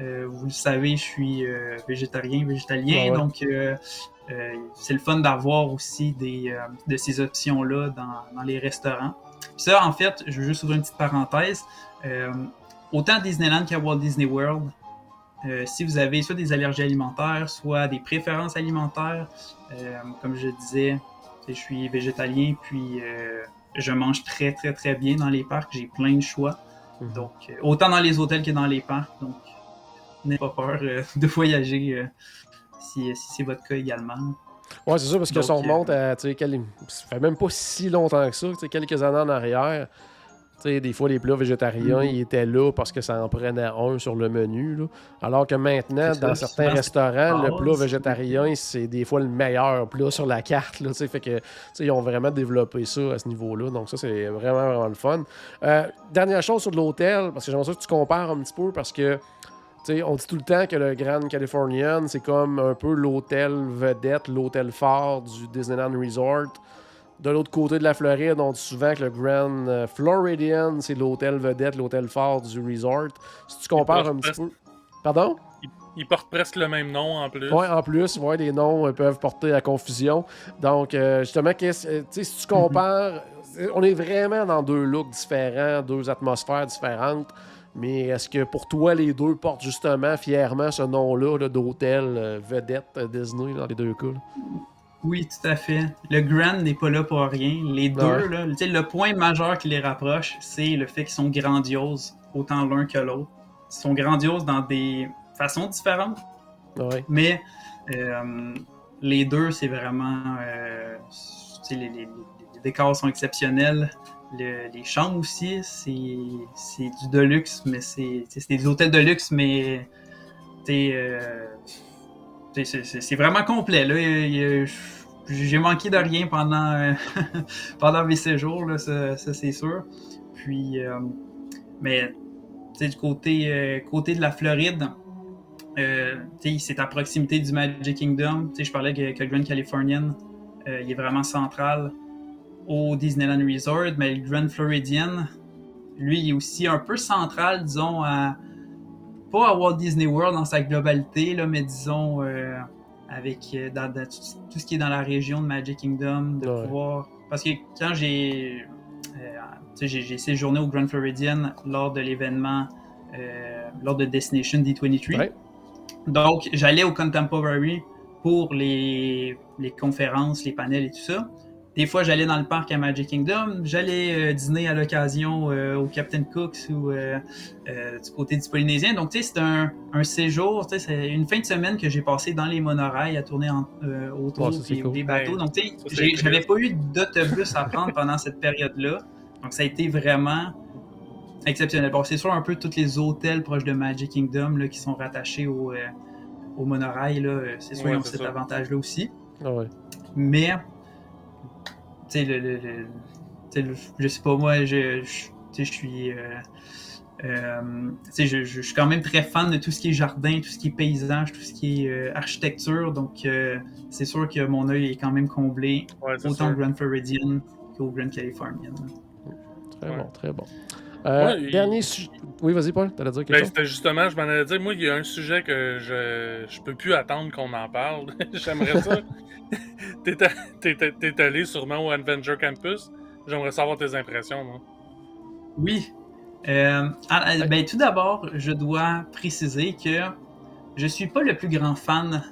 Euh, vous le savez, je suis euh, végétarien, végétalien, Ouais, ouais. donc euh, c'est le fun d'avoir aussi des, de ces options-là dans, dans les restaurants. Puis ça, en fait, je veux juste ouvrir une petite parenthèse. Autant à Disneyland qu'à Walt Disney World, euh, si vous avez soit des allergies alimentaires, soit des préférences alimentaires, euh, comme je disais, je suis végétalien, puis euh, je mange très, très, très bien dans les parcs. J'ai plein de choix. Mhm. Donc, euh, autant dans les hôtels que dans les parcs. Donc, n'ayez pas peur euh, [LAUGHS] de voyager euh, si, si c'est votre cas également. Ouais, c'est ça, parce que si on remonte à, tu sais, ça fait même pas si longtemps que ça, tu sais, quelques années en arrière, tu sais, des fois, les plats végétariens, Mhm. ils étaient là parce que ça en prenait un sur le menu, là. Alors que maintenant, dans certains restaurants, le base. plat végétarien, c'est des fois le meilleur plat sur la carte, là, tu sais, fait que, tu sais, ils ont vraiment développé ça à ce niveau-là, donc ça, c'est vraiment, vraiment le fun. Euh, dernière chose sur l'hôtel, parce que j'aimerais ça que tu compares un petit peu, parce que tu sais, on dit tout le temps que le Grand Californian, c'est comme un peu l'hôtel vedette, l'hôtel phare du Disneyland Resort. De l'autre côté de la Floride, on dit souvent que le Grand euh, Floridian, c'est l'hôtel vedette, l'hôtel phare du resort. Si tu compares un petit peu. Pardon? Ils portent presque le même nom en plus. Oui, en plus, ouais, les noms euh, peuvent porter à confusion. Donc, euh, justement, qu'est-ce- si tu compares, euh, on est vraiment dans deux looks différents, deux atmosphères différentes. Mais est-ce que pour toi, les deux portent justement fièrement ce nom-là là, d'hôtel vedette Disney dans les deux cas? là? Oui, tout à fait. Le Grand n'est pas là pour rien. Les deux, Ouais. là, tu sais, le point majeur qui les rapproche, c'est le fait qu'ils sont grandioses, autant l'un que l'autre. Ils sont grandioses dans des façons différentes, Ouais. mais euh, les deux, c'est vraiment. euh, les, les- les décors sont exceptionnels. Le- les chambres aussi, c'est du deluxe, mais c'est des hôtels de luxe, mais euh, c'est- vraiment complet. Là. J'ai manqué de rien pendant, euh, [LAUGHS] pendant mes séjours, là, ça, c'est sûr. Puis, euh, mais du côté, euh, côté de la Floride, c'est à proximité du Magic Kingdom. Je parlais que, le Grand Californian, il est vraiment central au Disneyland Resort, mais le Grand Floridian, lui, il est aussi un peu central, disons, à pas à Walt Disney World dans sa globalité, là, mais disons euh, avec euh, dans- dans tout, ce qui est dans la région de Magic Kingdom, de Ouais. pouvoir. Parce que quand j'ai euh, j'ai j'ai séjourné au Grand Floridian lors de l'événement, lors de Destination D23. Ouais. Donc, j'allais au Contemporary pour les, les conférences, les panels et tout ça. Des fois, j'allais dans le parc à Magic Kingdom. J'allais euh, dîner à l'occasion euh, au Captain Cook's ou euh, euh, du côté du Polynésien. Donc, tu sais, c'est un, un séjour, tu sais, c'est une fin de semaine que j'ai passé dans les monorails à tourner en, euh, autour Ouais, ça, c'est puis cool. des bateaux. Donc, tu sais, j'avais pas eu d'autobus à prendre pendant cette période-là. Donc, ça a été vraiment exceptionnel. Bon, c'est sûr, un peu tous les hôtels proches de Magic Kingdom là, qui sont rattachés au, euh, au monorail, là, c'est sûr, Ouais, ils ont c'est cet avantage-là aussi. Ah ouais. Mais, tu sais, le, le- le- je sais pas, moi, je, suis. euh, euh, je, suis quand même très fan de tout ce qui est jardin, tout ce qui est paysage, tout ce qui est euh, architecture. Donc, euh, c'est sûr que mon œil est quand même comblé, Ouais, autant au. Grand Floridian qu'au Grand Californian. Très Ouais. bon, très bon. Euh, Ouais, il- Dernier sujet. Oui, vas-y, Paul, t'allais dire quelque Ben, chose? c'était justement, je m'en allais dire, moi, il y a un sujet que je, je peux plus attendre qu'on en parle. [LAUGHS] J'aimerais ça. [LAUGHS] T'es a- t'es- t'es- t'es allé sûrement au Adventure Campus. J'aimerais savoir tes impressions, moi. Oui. Euh, ah, euh, ben, tout d'abord, je dois préciser que je suis pas le plus grand fan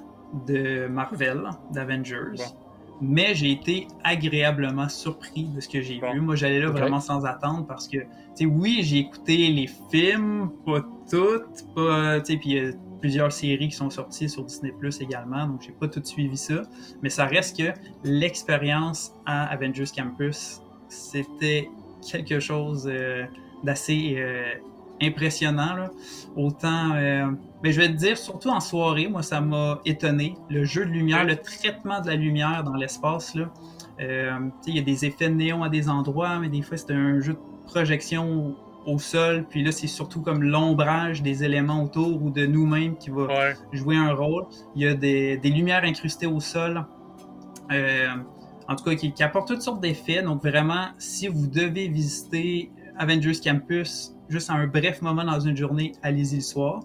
de Marvel, d'Avengers. Mais j'ai été agréablement surpris de ce que j'ai Bon. vu. Moi, j'allais là vraiment sans attendre parce que, tu sais, oui, j'ai écouté les films, pas toutes, pas, tu sais, puis il y a plusieurs séries qui sont sorties sur Disney Plus également, donc j'ai pas tout suivi ça, mais ça reste que l'expérience à Avengers Campus, c'était quelque chose euh, d'assez euh, impressionnant. Là. Autant, euh, mais je vais te dire, surtout en soirée, moi, ça m'a étonné. Le jeu de lumière, le traitement de la lumière dans l'espace, là. Euh, il y a des effets de néon à des endroits, mais des fois, c'est un jeu de projection au sol. Puis là, c'est surtout comme l'ombrage des éléments autour ou de nous-mêmes qui va Ouais. jouer un rôle. Il y a des, des lumières incrustées au sol. Euh, en tout cas, qui, qui apportent toutes sortes d'effets. Donc vraiment, si vous devez visiter Avengers Campus juste à un bref moment dans une journée, allez-y le soir.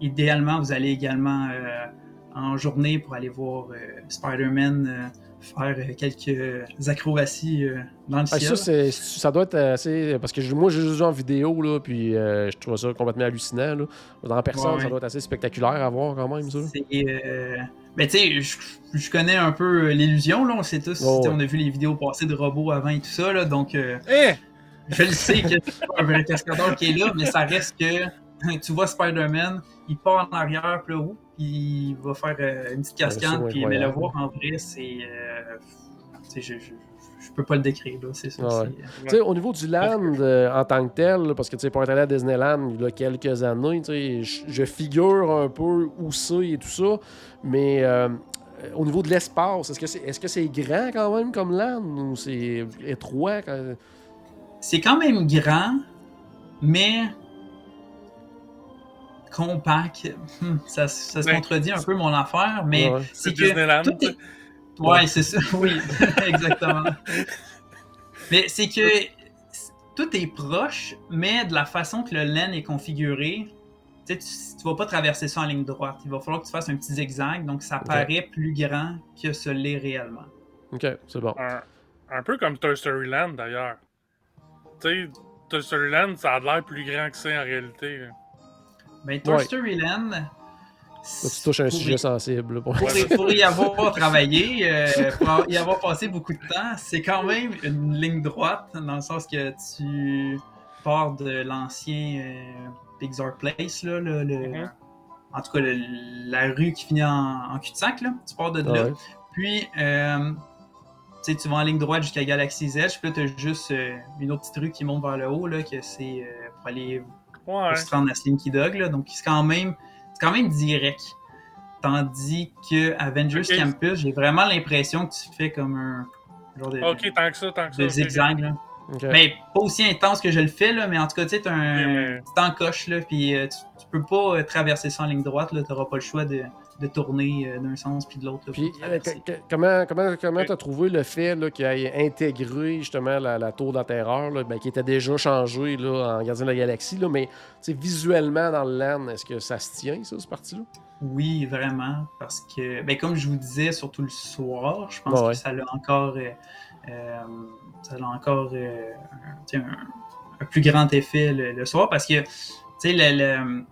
Idéalement, vous allez également euh, en journée pour aller voir euh, Spider-Man euh, faire euh, quelques acrobaties euh, dans le Ah, ciel. ça, c'est- ça doit être assez. Parce que je- moi, j'ai juste vu en vidéo, là, puis euh, je trouve ça complètement hallucinant. Là. En personne, Ouais, ça doit être assez spectaculaire à voir quand même, ça. Euh... Ben, tu sais, je, je connais un peu l'illusion, là. On sait tous. Oh, ouais. On a vu les vidéos passées de robots avant et tout ça, là. Donc, euh, Eh! je le sais que c'est pas un vrai cascadeur qui est là, mais ça reste que. Tu vois Spider-Man, il part en arrière, puis ouh, puis il va faire euh, une petite cascade, puis mais le voir en vrai, c'est. Euh... Je, je, je peux pas le décrire, là. C'est ça. Ouais. sais, au niveau du land euh, en tant que tel, là, parce que tu sais, pour être allé à Disneyland il y a quelques années, tu sais, je- je figure un peu où c'est et tout ça, mais euh, au niveau de l'espace, est-ce que c'est est -ce c'est grand quand même comme land ou c'est étroit? quand- C'est quand même grand, mais compact. Hmm, ça, ça se Ouais. contredit un peu mon affaire, mais Ouais. c'est que Disneyland. tout est- Ouais, c'est ça, [LAUGHS] oui, [LAUGHS] exactement. mais c'est que tout est proche, mais de la façon que le LAN est configuré, tu tu vas pas traverser ça en ligne droite. Il va falloir que tu fasses un petit zigzag, donc ça paraît plus grand que ce l'est réellement. Ok, c'est bon. Un, un peu comme Toy Story Land d'ailleurs. Tu sais, Toy Story Land, ça a l'air plus grand que c'est en réalité. là. Ben, Toy Ouais. Tu touches un sujet sensible. pour- pour, y- pour y avoir travaillé, euh, pour y avoir passé beaucoup de temps, c'est quand même une ligne droite, dans le sens que tu pars de l'ancien euh, Pixar Place, là, le, le- Mhm. en tout cas le- la rue qui finit en, en cul-de-sac, là. tu pars de là. ouais. Puis, euh, tu sais, tu vas en ligne droite jusqu'à Galaxy's Edge, puis là, tu as juste euh, une autre petite rue qui monte vers le haut, là, que c'est euh, pour aller Ouais. pour se rendre à Slinky Dog. Là, donc, c'est quand, même, c'est quand même direct. Tandis que Avengers. Campus, j'ai vraiment l'impression que tu fais comme un genre de, tant que ça, tant que ça. de ok. zigzag. Là. Mais pas aussi intense que je le fais, là, mais en tout cas, tu sais, un mais- petit encoche, là, puis euh, tu, tu peux pas euh, traverser ça en ligne droite, là, t'auras pas le choix de, de tourner euh, d'un sens puis de l'autre. Puis, euh, comment comment comment t'as trouvé le fait là, qu'il ait intégré justement la, la tour de la terreur, là, ben, qui était déjà changée là, en Gardien de la Galaxie, là, mais tu sais, visuellement dans le land, est-ce que ça se tient, ça, ce parti-là? Oui, vraiment, parce que, ben, comme je vous disais, surtout le soir, je pense ouais. que ça a encore, euh, euh, ça a encore euh, un, tu sais, un- un plus grand effet le, le soir, parce que, tu sais, le, le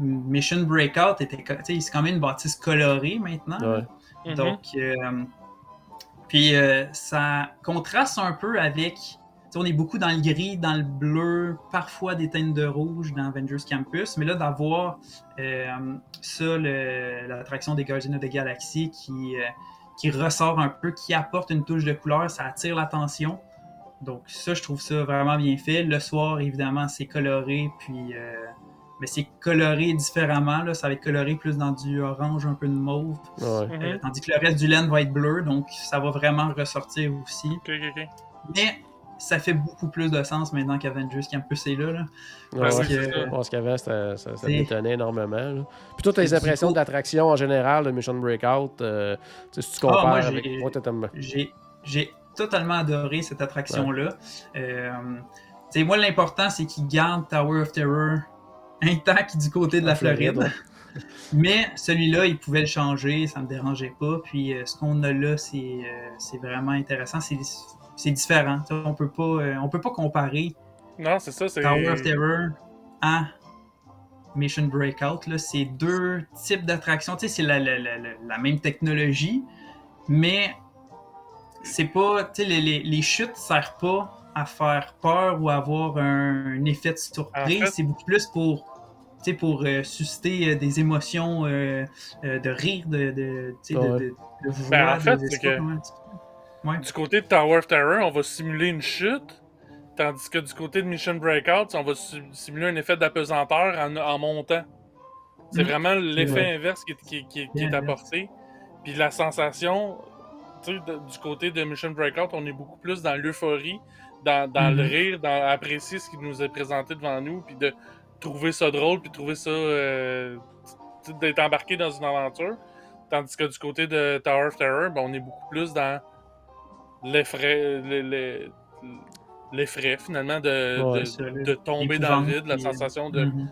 Mission Breakout était, co- tu sais, c'est quand même une bâtisse colorée maintenant. Ouais. Mhm. Donc, euh, puis euh, ça contraste un peu avec. On est beaucoup dans le gris, dans le bleu, parfois des teintes de rouge dans Avengers Campus, mais là d'avoir euh, ça, l'attraction des Guardians of the Galaxy qui, euh, qui ressort un peu, qui apporte une touche de couleur, ça attire l'attention. Donc ça, je trouve ça vraiment bien fait. Le soir, évidemment, c'est coloré, puis euh, mais c'est coloré différemment. Là. Ça va être coloré plus dans du orange, un peu de mauve. Ouais. Mhm. Euh, tandis que le reste du laine va être bleu, donc ça va vraiment ressortir aussi. Mais ça fait beaucoup plus de sens maintenant qu'Avengers Campus est là. là. Ouais, Parce ouais. que- c'est ça. Ça, ça C'est- m'étonnait énormément. là. Puis toutes les impressions coup- de l'attraction en général, de Mission Breakout, euh, si tu Ah, compares moi, j'ai- avec... J'ai, j'ai totalement adoré cette attraction-là. Euh, moi, l'important, c'est qu'ils gardent Tower of Terror intact du côté de la La Floride, Floride. Mais celui-là, ils pouvaient le changer, ça me dérangeait pas. Puis euh, ce qu'on a là, c'est, euh, c'est vraiment intéressant. C'est, c'est différent. On peut pas, euh, on peut pas comparer Non, c'est ça, c'est. Tower of Terror à Mission Breakout. Là, c'est deux types d'attractions. Tu sais, c'est la, la- la- même technologie, mais c'est pas. Tu sais, les, les, les chutes servent pas à faire peur ou à avoir un, effet de surprise. En fait- C'est beaucoup plus pour. Tu sais, pour euh, susciter euh, des émotions euh, euh, de rire, de, de, tu sais, de, Ouais. de. Ben, en fait, de- que-. Du côté de Tower of Terror, on va simuler une chute, tandis que du côté de Mission Breakout, on va si- simuler un effet d'apesanteur en, en montant. C'est Mhm. vraiment l'effet inverse qui, est- qui est- qui est- qui est Bien apporté. Puis la sensation, du côté de Mission Breakout, on est beaucoup plus dans l'euphorie, dans, dans le Mhm. rire, dans apprécier ce qui nous est présenté devant nous, puis de trouver ça drôle, puis trouver ça. euh, d'être embarqué dans une aventure. Tandis que du côté de Tower of Terror, ben, on est beaucoup plus dans l'effraie, le- le- l'effraie finalement de, Ouais, de- tomber dans le vide, la sensation de, Mhm.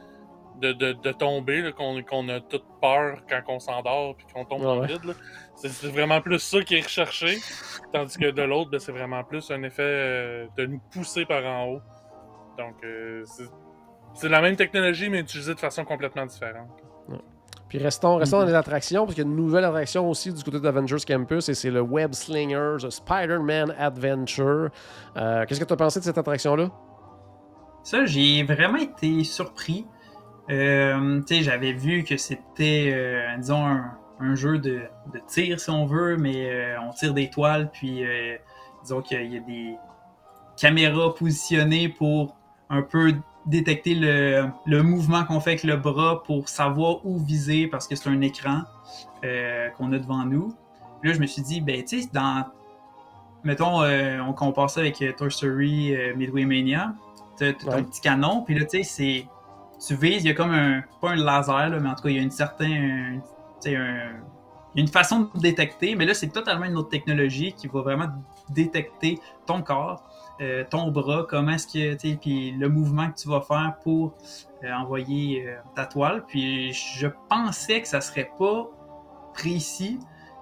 de, de, de tomber, qu'on a toute peur quand on s'endort puis qu'on tombe Ouais, dans le vide. c'est vraiment plus ça qui est recherché, tandis que de l'autre, ben, c'est vraiment plus un effet euh, de nous pousser par en haut. Donc, euh, c'est- la même technologie, mais utilisée de façon complètement différente. Puis restons, restons dans les attractions, parce qu'il y a une nouvelle attraction aussi du côté d'Avengers Campus, et c'est le Web Slingers Spider-Man Adventure. Euh, Qu'est-ce que tu as pensé de cette attraction-là? Ça, j'ai vraiment été surpris. Euh, tu sais, j'avais vu que c'était, euh, disons, un, un jeu de, de tir, si on veut, mais euh, on tire des toiles, puis euh, disons qu'il y a des caméras positionnées pour un peu détecter le, le mouvement qu'on fait avec le bras pour savoir où viser, parce que c'est un écran euh, qu'on a devant nous. Puis là, je me suis dit, ben, tu sais, dans. Mettons, euh, on compare ça avec euh, euh, Midway Mania. T'as Ouais. ton petit canon, puis là, tu sais, c'est. Tu vises, il y a comme un. Pas un laser, là, mais en tout cas, il y a une certaine. Tu sais, un. Il y a une façon de détecter, mais là, c'est totalement une autre technologie qui va vraiment détecter ton corps, euh, ton bras, comment est-ce que. Tu sais, puis le mouvement que tu vas faire pour euh, envoyer euh, ta toile. Puis je pensais que ça serait pas précis,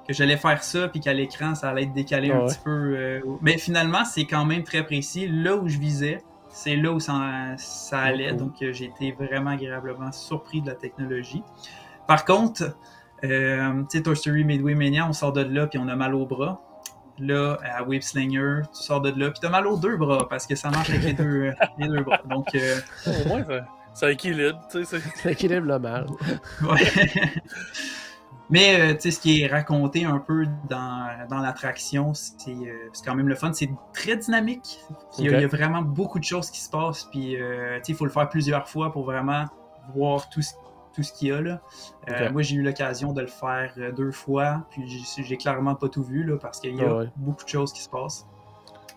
que j'allais faire ça, puis qu'à l'écran, ça allait être décalé Ah un ouais. petit peu. mais finalement, c'est quand même très précis. Là où je visais, c'est là où ça, ça allait. Donc, j'ai été vraiment agréablement surpris de la technologie. Par contre, euh, tu sais, Toy Story Midway Mania, on sort de là, puis on a mal au bras. Là, à Wave Slinger, tu sors de là, puis t'as mal aux deux bras, parce que ça marche avec les deux, [LAUGHS] les deux bras. Donc, euh, Au moins, ça, ça équilibre. tu sais, c'est- Ça équilibre le mal. Ouais. [LAUGHS] Mais euh, tu sais, ce qui est raconté un peu dans, dans l'attraction, c'est euh, c'est quand même le fun. C'est très dynamique. Il y, a, y vraiment beaucoup de choses qui se passent. Puis euh, tu sais, il faut le faire plusieurs fois pour vraiment voir tout ce, tout ce qu'il y a. Là. Euh. Moi, j'ai eu l'occasion de le faire euh, deux fois. Puis j'ai- clairement pas tout vu là, parce qu'il y a Ah ouais. beaucoup de choses qui se passent.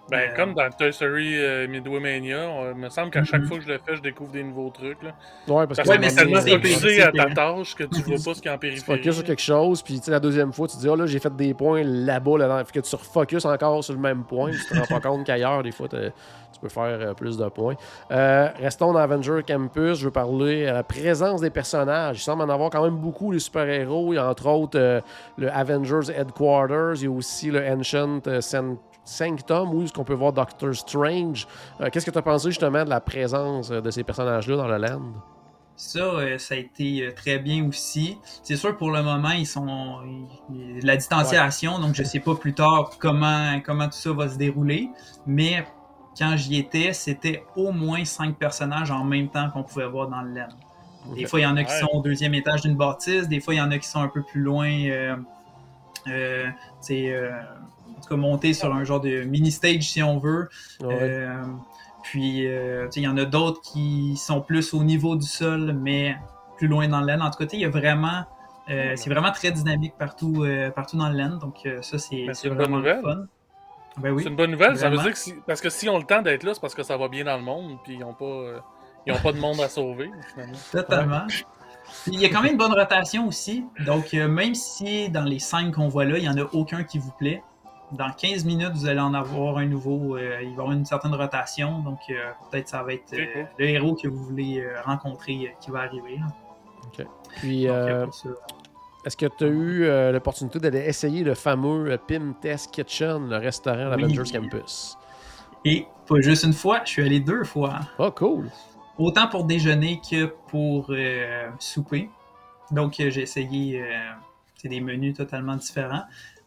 Ben, Euh, comme dans Toy Story euh, Midway Mania, on- me semble qu'à chaque Mhm. fois que je le fais, je découvre des nouveaux trucs. Là. Ouais, parce Parce que que t'es tellement focusé à ta tâche que tu vois pas ce qu'il y a en tu périphérie. focuses sur quelque chose, puis tu la deuxième fois, tu te dis, ah là, j'ai fait des points là-bas, là Fait que tu refocuses encore sur le même point, puis tu te rends pas compte qu'ailleurs, des fois, tu peux faire euh, plus de points. Euh, restons dans Avenger Campus, je veux parler à la présence des personnages. Il semble en avoir quand même beaucoup, les super-héros. Il y a entre autres le Avengers Headquarters, il y a aussi le Ancient euh, San- Sanctum, où est-ce qu'on peut voir Doctor Strange. Euh, Qu'est-ce que tu as pensé justement de la présence euh, de ces personnages-là dans le land? Ça, euh, ça a été très bien aussi. C'est sûr, pour le moment, ils sont ils- la distanciation, donc je sais pas plus tard comment, comment tout ça va se dérouler. Mais quand j'y étais, c'était au moins cinq personnages en même temps qu'on pouvait voir dans le land. Des fois, il y en a qui Ouais. sont au deuxième étage d'une bâtisse, des fois, il y en a qui sont un peu plus loin, c'est, euh, en tout cas, montés sur un genre de mini-stage, si on veut. Ouais. Euh, puis, euh, il y en a d'autres qui sont plus au niveau du sol, mais plus loin dans le laine. En tout cas, il y a vraiment. euh, c'est vraiment très dynamique partout, euh, partout dans le laine. Donc, euh, ça, c'est Ben, vraiment fun. Ben oui. C'est une bonne nouvelle, ça veut dire que si... parce que si on le temps d'être là, c'est parce que ça va bien dans le monde, puis ils n'ont pas, ils ont pas de monde à sauver, finalement. Totalement. Il y a quand même une bonne rotation aussi. Donc, même si dans les cinq qu'on voit là, il n'y en a aucun qui vous plaît, dans 15 minutes, vous allez en avoir un nouveau. euh, il va y avoir une certaine rotation. Donc, euh, peut-être ça va être euh, Ok, le héros que vous voulez euh, rencontrer euh, qui va arriver. là. Puis. Est-ce que tu as eu euh, l'opportunité d'aller essayer le fameux euh, Pim Test Kitchen, le restaurant à Oui. l'Avengers Campus? Et pas juste une fois, je suis allé deux fois. Oh, cool! Autant pour déjeuner que pour euh, souper. Donc, j'ai essayé euh, c'est des menus totalement différents.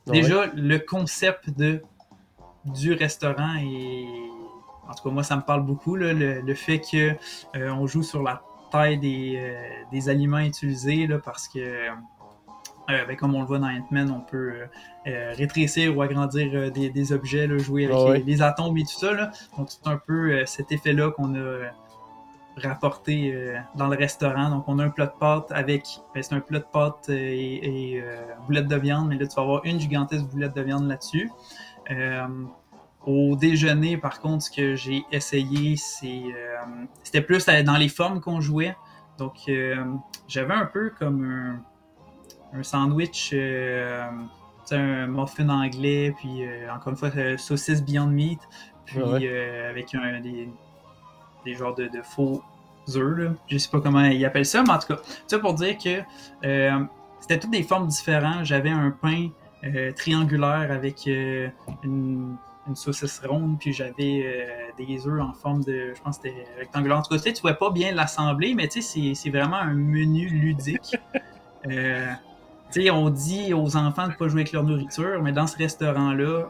Ouais. Déjà, le concept de du restaurant et en tout cas moi ça me parle beaucoup là, le, le, fait que euh, on joue sur la taille des, euh, des aliments utilisés là, parce que euh, ben, comme on le voit dans Ant-Man, on peut euh, rétrécir ou agrandir des, des, objets, là, jouer avec Ah les atomes et tout ça. Là. Donc c'est un peu cet effet-là qu'on a rapporté euh, dans le restaurant. Donc, on a un plat de pâtes avec. ben, c'est un plat de pâtes euh, et, et euh, boulettes de viande, mais là, tu vas avoir une gigantesque boulette de viande là-dessus. Euh, au déjeuner, par contre, ce que j'ai essayé, c'est. c'était plus dans les formes qu'on jouait. Donc, j'avais un peu comme un, un sandwich. un muffin anglais, puis encore une fois, saucisse Beyond Meat, puis Ouais, avec un, des, des genres de, de faux œufs. Là. Je sais pas comment ils appellent ça, mais en tout cas, ça pour dire que euh, c'était toutes des formes différentes. J'avais un pain euh, triangulaire avec euh, une, une saucisse ronde, puis j'avais des œufs en forme de, je pense que c'était rectangulaire. En tout cas, tu sais, tu pouvais pas bien l'assembler, mais tu sais, c'est- vraiment un menu ludique. [LAUGHS] Euh, tu sais, on dit aux enfants de pas jouer avec leur nourriture, mais dans ce restaurant-là,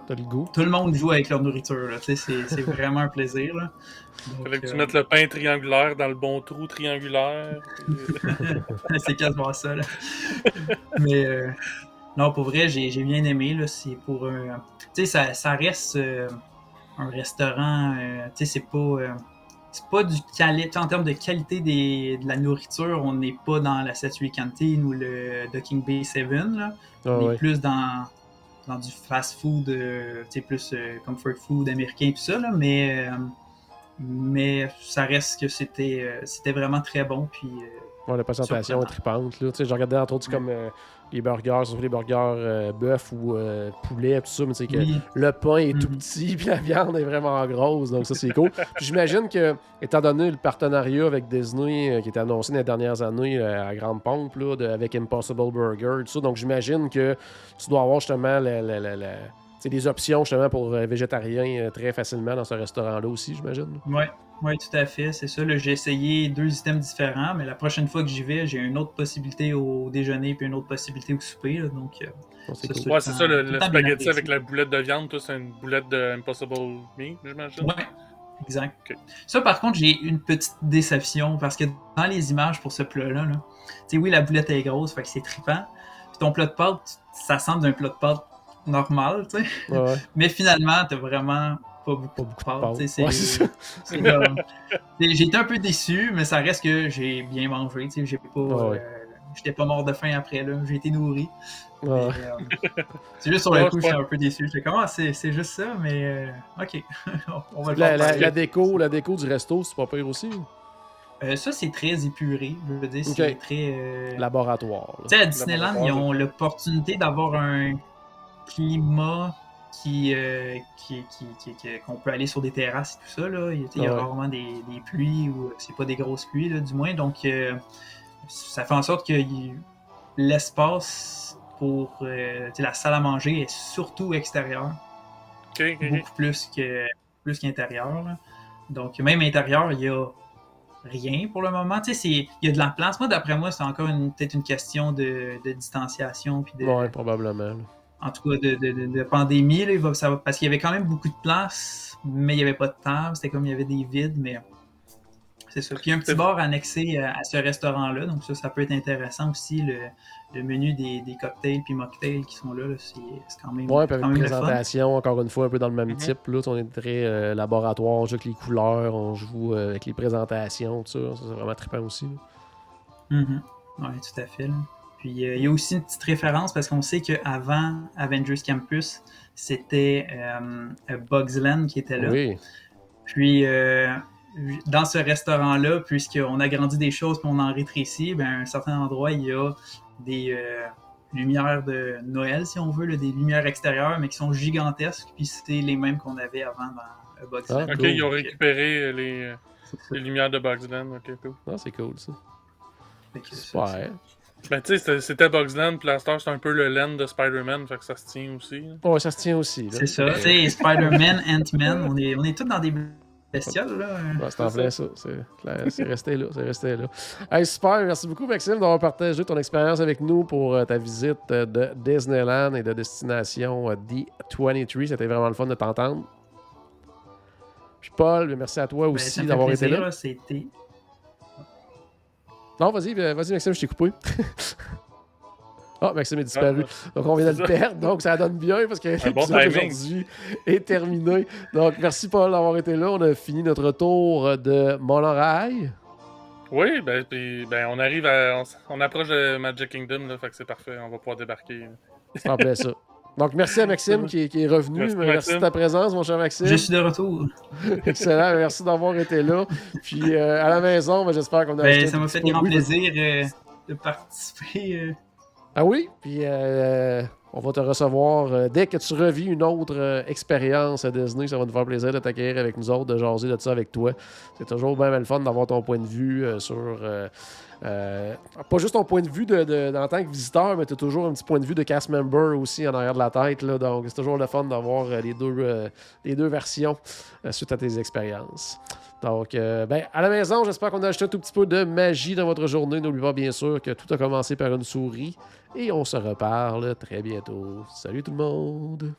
tout le monde joue avec leur nourriture. là. Tu sais, C'est c'est vraiment un plaisir. Là. Donc, Fallait que tu euh, mettes le pain triangulaire dans le bon trou triangulaire. [LAUGHS] c'est quasiment ça. Là. Mais euh, non, pour vrai, j'ai j'ai bien aimé. là. C'est pour un. Tu sais, ça, ça reste euh, un restaurant. euh, tu sais, c'est pas. euh, c'est pas du qualité en termes de qualité des, de la nourriture, on n'est pas dans la Statue Canteen ou le Docking Bay 7 là. Ah on est ouais. plus dans, dans du fast food, euh, tu sais, plus euh, comfort food américain tout ça, là, mais, euh, mais ça reste que c'était euh, c'était vraiment très bon. Puis, euh, Ouais, la présentation est tripante. Là. Je regardais entre autres comme euh, les burgers, surtout les burgers bœuf ou poulet, tout ça, mais sais que oui, le pain est tout Mhm. petit, [LAUGHS] puis la viande est vraiment grosse, donc ça c'est cool. Puis j'imagine que, étant donné le partenariat avec Disney qui était annoncé dans les dernières années à grande pompe, là, de- avec Impossible Burger, tout ça, donc j'imagine que tu dois avoir justement la- la- la- la- sais, des options justement pour euh, végétariens euh, très facilement dans ce restaurant-là aussi, j'imagine. ouais, ouais, tout à fait, c'est ça. là, J'ai essayé deux items différents, mais la prochaine fois que j'y vais, j'ai une autre possibilité au déjeuner puis une autre possibilité au souper. là, donc, euh, c'est Ça, cool. c'est- Ouais, c'est ça, le, spaghetti avec la boulette de viande, toi, c'est une boulette de Impossible Meat, j'imagine. Ouais, exact. Ça, par contre, j'ai une petite déception parce que dans les images pour ce plat-là, là, tu sais, oui, la boulette est grosse, fait que c'est trippant. Puis ton plat de pâtes, ça semble d'un plat de pâtes normal, tu sais. Ouais, ouais. [LAUGHS] Mais finalement, t'as vraiment pas beaucoup, Pas beaucoup de Ouais, [LAUGHS] été un peu déçu, mais ça reste que j'ai bien mangé, tu sais. J'ai pas. Ouais. euh, J'étais pas mort de faim après, là. J'ai été nourri. Euh, c'est juste sur le coup, j'étais un peu déçu. J'étais comme, ah, c'est c'est juste ça, mais euh, ok. [LAUGHS] On va le La, faire la- déco, la déco du resto, c'est pas pire aussi? Euh, ça, c'est très épuré. Je veux dire, c'est très. euh, Laboratoire. Tu sais, à Disneyland, ils ont l'opportunité d'avoir un climat qui, euh, qui, qui- qui- qui- qu'on peut aller sur des terrasses et tout ça. Là. Il, y a Ouais. rarement des, des pluies ou c'est pas des grosses pluies, là, du moins. Donc, euh, ça fait en sorte que l'espace pour euh, la salle à manger est surtout extérieur, beaucoup plus que plus qu'intérieur. là. Donc, même intérieur, il y a rien pour le moment. Tu sais, c'est- il y a de la place. Moi, d'après moi, c'est encore une- peut-être une question de, de distanciation puis de, Ouais, probablement. En tout cas de, de- de- de pandémie. Là, il va- ça va- parce qu'il y avait quand même beaucoup de place, mais il n'y avait pas de table. C'était comme il y avait des vides, mais c'est ça. Puis il y a un petit bar annexé à, à ce restaurant-là, donc ça, ça peut être intéressant aussi. Le, le menu des, des cocktails puis mocktails qui sont là, là, c'est c'est quand même, Ouais, puis avec une fun. présentation, encore une fois, un peu dans le même Mhm. type. Là, on est très euh, laboratoire, on joue avec les couleurs, on joue euh, avec les présentations, tout ça. Ça, c'est vraiment trippant aussi. là. Mhm. Ouais, tout à fait. là. Puis euh, il y a aussi une petite référence parce qu'on sait qu'avant Avengers Campus, c'était euh, Bugs Land qui était là. Oui. Puis, euh, dans ce restaurant-là, puisqu'on a grandi des choses puis on en rétrécit, ben, à un certain endroit, il y a des euh, lumières de Noël, si on veut, là, des lumières extérieures, mais qui sont gigantesques. Puis, c'était les mêmes qu'on avait avant dans euh, Bugs Ah, Land. Ok, Cool. ils ont récupéré euh, les, euh, lumières de Bugsland. Ok, cool. Ah, c'est cool, ça. Que ça, Super. Ben, tu sais, c'était- Bugsland, puis la star, c'est un peu le land de Spider-Man, fait que ça se tient aussi. là. Ouais, ça se tient aussi. C'est ça. Tu sais, Spider-Man, Ant-Man, on est, on est tous dans des bestiole, là. Ouais, c'est en plein ça. C'est resté là. C'est resté là. Hey, super. Merci beaucoup, Maxime, d'avoir partagé ton expérience avec nous pour euh, ta visite euh, de Disneyland et de destination euh, D23. C'était vraiment le fun de t'entendre. Puis Paul, merci à toi Ben, aussi d'avoir été là. C'était. Non, vas-y, euh, vas-y, Maxime, je t'ai coupé. [LAUGHS] Ah, Maxime est disparu. Ah, Donc, on vient de le ça. perdre. Donc, ça donne bien parce que bon [LAUGHS] l'épisode d'aujourd'hui est terminé. Donc, merci, Paul, d'avoir été là. On a fini notre tour de Monorail. Oui, ben, puis, ben on arrive à. On, on approche de Magic Kingdom, là, fait que c'est parfait, on va pouvoir débarquer. C'est en plein ça. Donc, merci à Maxime qui, est- qui est revenu. Merci, Merci, Maxime. de ta présence, mon cher Maxime. Je suis de retour. [LAUGHS] Excellent. Merci d'avoir été là. Puis, euh, à la maison, ben, j'espère qu'on a Ben, ça m'a fait grand Oui, plaisir euh, de participer. euh. Ah oui? Puis euh, on va te recevoir euh, dès que tu revis une autre euh, expérience à Disney. Ça va nous faire plaisir de t'accueillir avec nous autres, de jaser de ça avec toi. C'est toujours bien, bien le fun d'avoir ton point de vue euh, sur. Euh, pas juste ton point de vue de, en tant que visiteur, mais tu as toujours un petit point de vue de cast member aussi en arrière de la tête. Donc, c'est toujours le fun d'avoir euh, les, deux, euh, les deux versions suite à tes expériences. Donc, ben, à la maison, j'espère qu'on a acheté un tout petit peu de magie dans votre journée. N'oubliez pas, bien sûr, que tout a commencé par une souris. Et on se reparle très bientôt. Salut tout le monde!